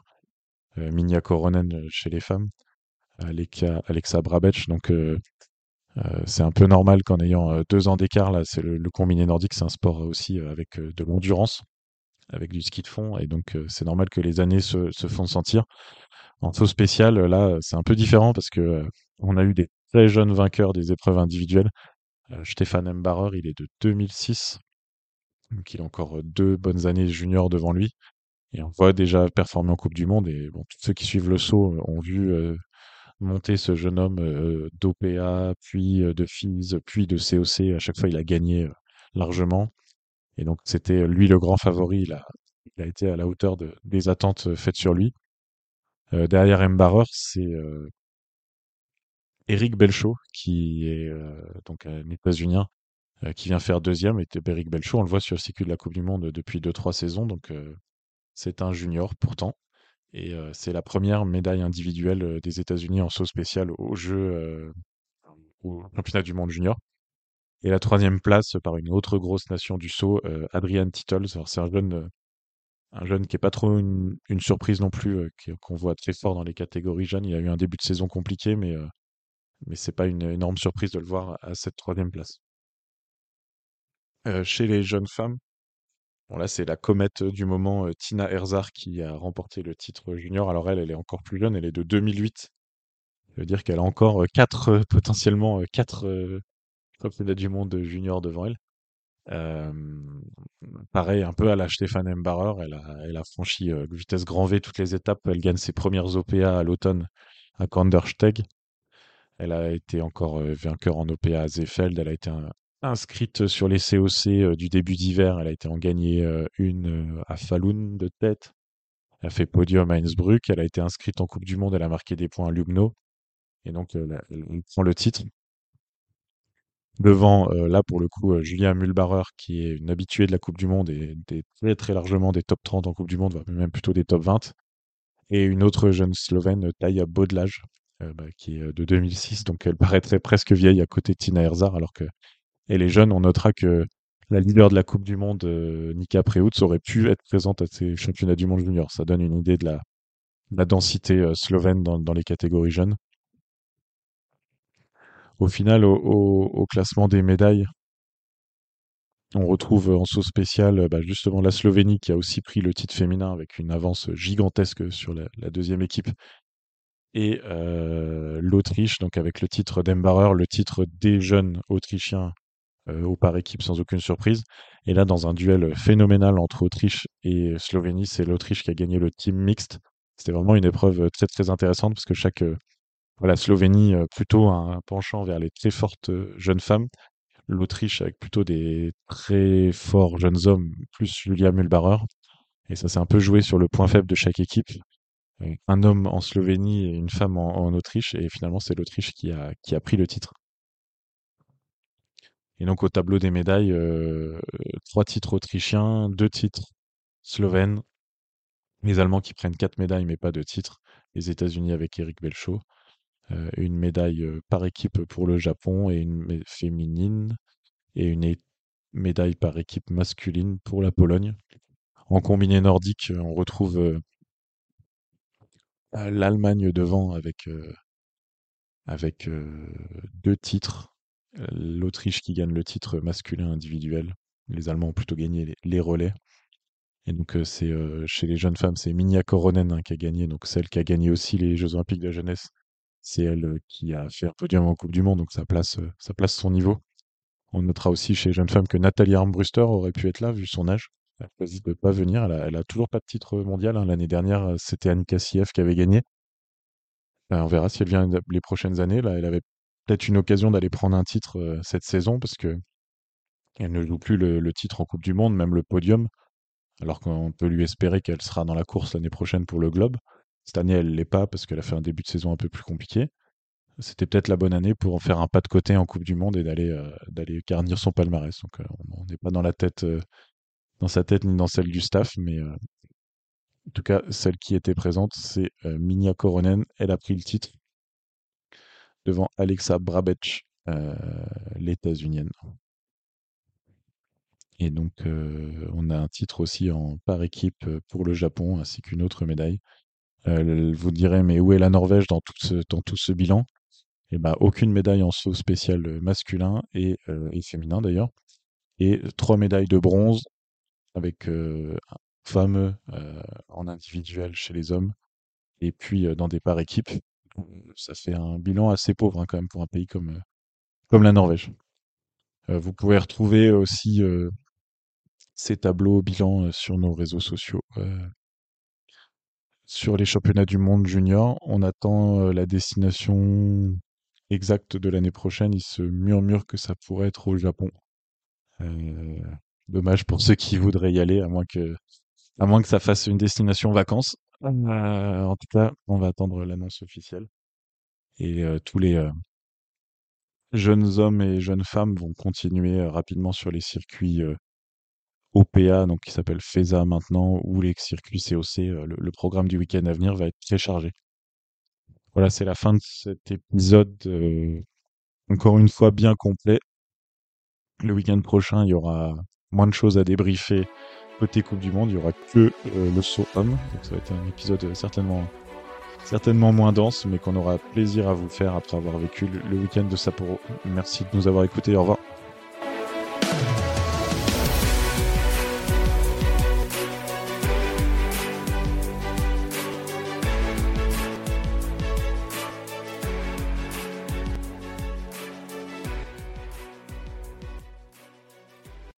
euh, Minja Koronen euh, chez les femmes, Alexa, Brabetch. Donc euh, euh, c'est un peu normal qu'en ayant euh, deux ans d'écart, là, c'est le, combiné nordique, c'est un sport aussi avec de l'endurance, avec du ski de fond, et donc c'est normal que les années se, se font sentir. En saut spécial, là, c'est un peu différent parce que on a eu des très jeunes vainqueurs des épreuves individuelles. Euh, Stéphane Embarer, il est de 2006, donc il a encore euh, deux bonnes années juniors devant lui. Et on voit déjà performer en Coupe du Monde. Et bon, tous ceux qui suivent le saut euh, ont vu monter ce jeune homme d'OPA, puis de FIS, puis de COC. À chaque fois, il a gagné largement. Et donc, c'était lui le grand favori. Il a, été à la hauteur de, des attentes faites sur lui. Derrière Embarer, c'est Eric Belchaud, qui est euh, donc un États-Unien, euh, qui vient faire deuxième. Et Eric Belchaud, on le voit sur le circuit de la Coupe du Monde depuis deux, trois saisons. Donc, euh, c'est un junior pourtant. Et c'est la première médaille individuelle des États-Unis en saut spécial au jeu, au championnat du monde junior. Et la troisième place par une autre grosse nation du saut, Adrian Tittles. C'est un jeune, un jeune qui est pas trop une, une surprise non plus, qu'on voit très fort dans les catégories jeunes. Il a eu un début de saison compliqué, mais, mais c'est pas une énorme surprise de le voir à cette troisième place. Euh, chez les jeunes femmes, bon là c'est la comète du moment, euh, Tina Herzar qui a remporté le titre junior. Alors elle, elle est encore plus jeune, elle est de 2008. Ça veut dire qu'elle a encore euh, quatre, euh, potentiellement euh, quatre euh, championnats du monde junior devant elle. Euh, pareil, un peu à la Stéphane Embarer, elle a, franchi euh, vitesse grand V toutes les étapes. Elle gagne ses premières OPA à l'automne à Kandersteg. Elle a été encore euh, vainqueur en OPA à Seefeld. Elle a été inscrite sur les COC euh, du début d'hiver. Elle a été en gagné euh, une à Falun de tête. Elle a fait podium à Innsbruck. Elle a été inscrite en Coupe du Monde. Elle a marqué des points à Lugno. Et donc, elle, prend le titre. Devant, là, pour le coup, Julia Mühlbarer, qui est une habituée de la Coupe du Monde et très, très largement des top 30 en Coupe du Monde, même plutôt des top 20. Et une autre jeune Slovène, Taja Bodlage, euh, bah, qui est euh, de 2006. Donc, elle paraîtrait presque vieille à côté de Tina Herzar, alors que elle est jeune. On notera que la leader de la Coupe du Monde, euh, Nika Preutz, aurait pu être présente à ces championnats du monde junior. Ça donne une idée de la, de la densité slovène dans, les catégories jeunes. Au final, au, classement des médailles, on retrouve en saut spécial bah, justement la Slovénie qui a aussi pris le titre féminin avec une avance gigantesque sur la deuxième équipe. Et euh, l'Autriche, donc avec le titre d'Embarer, le titre des jeunes Autrichiens euh, au par équipe sans aucune surprise. Et là, dans un duel phénoménal entre Autriche et Slovénie, c'est l'Autriche qui a gagné le team mixte. C'était vraiment une épreuve très très intéressante parce que chaque euh, voilà, Slovénie euh, plutôt un penchant vers les très fortes euh, jeunes femmes, l'Autriche avec plutôt des très forts jeunes hommes, plus Julia Mühlbarer. Et ça s'est un peu joué sur le point faible de chaque équipe. Un homme en Slovénie et une femme en, Autriche, et finalement c'est l'Autriche qui a, pris le titre. Et donc au tableau des médailles, euh, trois titres autrichiens, deux titres slovènes, les Allemands qui prennent quatre médailles mais pas de titres, les États-Unis avec Eric Belchaud, euh, une médaille euh, par équipe pour le Japon et une féminine, et une médaille par équipe masculine pour la Pologne. En combiné nordique, on retrouve l'Allemagne devant avec, euh, euh, deux titres, l'Autriche qui gagne le titre masculin individuel. Les Allemands ont plutôt gagné les, relais. Et donc euh, c'est chez les jeunes femmes, c'est Minja Koronen hein, qui a gagné, donc celle qui a gagné aussi les Jeux Olympiques de la jeunesse. C'est elle qui a fait un podium en Coupe du Monde, donc ça place, ça place son niveau. On notera aussi chez les jeunes femmes que Nathalie Armbruster aurait pu être là, vu son âge. Elle a choisi de ne pas venir. Elle a, toujours pas de titre mondial. hein. L'année dernière, euh, c'était Annika Sieff qui avait gagné. Euh, on verra si elle vient les prochaines années. Là, elle avait peut-être une occasion d'aller prendre un titre euh, cette saison parce que elle ne joue plus le, titre en Coupe du Monde, même le podium, alors qu'on peut lui espérer qu'elle sera dans la course l'année prochaine pour le Globe. Cette année, elle l'est pas parce qu'elle a fait un début de saison un peu plus compliqué. C'était peut-être la bonne année pour en faire un pas de côté en Coupe du Monde et d'aller euh, garnir son palmarès. Donc on n'est pas dans la tête, dans sa tête ni dans celle du staff, mais euh, en tout cas celle qui était présente, c'est euh, Minia Koronen. Elle a pris le titre devant Alexa Brabetch l'états-unienne. Et donc, on a un titre aussi en par équipe pour le Japon, ainsi qu'une autre médaille. vous direz, mais où est la Norvège dans tout ce, dans tout ce bilan? Eh ben, aucune médaille en saut spécial masculin et, et féminin d'ailleurs. Et trois médailles de bronze avec un fameux en individuel chez les hommes et puis dans des par équipes. Ça fait un bilan assez pauvre hein, quand même pour un pays comme, comme la Norvège. vous pouvez retrouver aussi ces tableaux bilan sur nos réseaux sociaux. sur les championnats du monde junior, on attend la destination exacte de l'année prochaine. Il se murmure que ça pourrait être au Japon. Dommage pour ceux qui voudraient y aller, à moins que, à moins que ça fasse une destination vacances. en tout cas, on va attendre l'annonce officielle. Et tous les jeunes hommes et jeunes femmes vont continuer rapidement sur les circuits OPA, donc qui s'appelle FESA maintenant, ou les circuits COC. Le, programme du week-end à venir va être très chargé. Voilà, c'est la fin de cet épisode, encore une fois bien complet. Le week-end prochain, il y aura moins de choses à débriefer côté Coupe du Monde. Il y aura que le saut homme, donc ça va être un épisode certainement certainement moins dense, mais qu'on aura plaisir à vous faire après avoir vécu le, le week-end de Sapporo. Merci de nous avoir écoutés. Au revoir.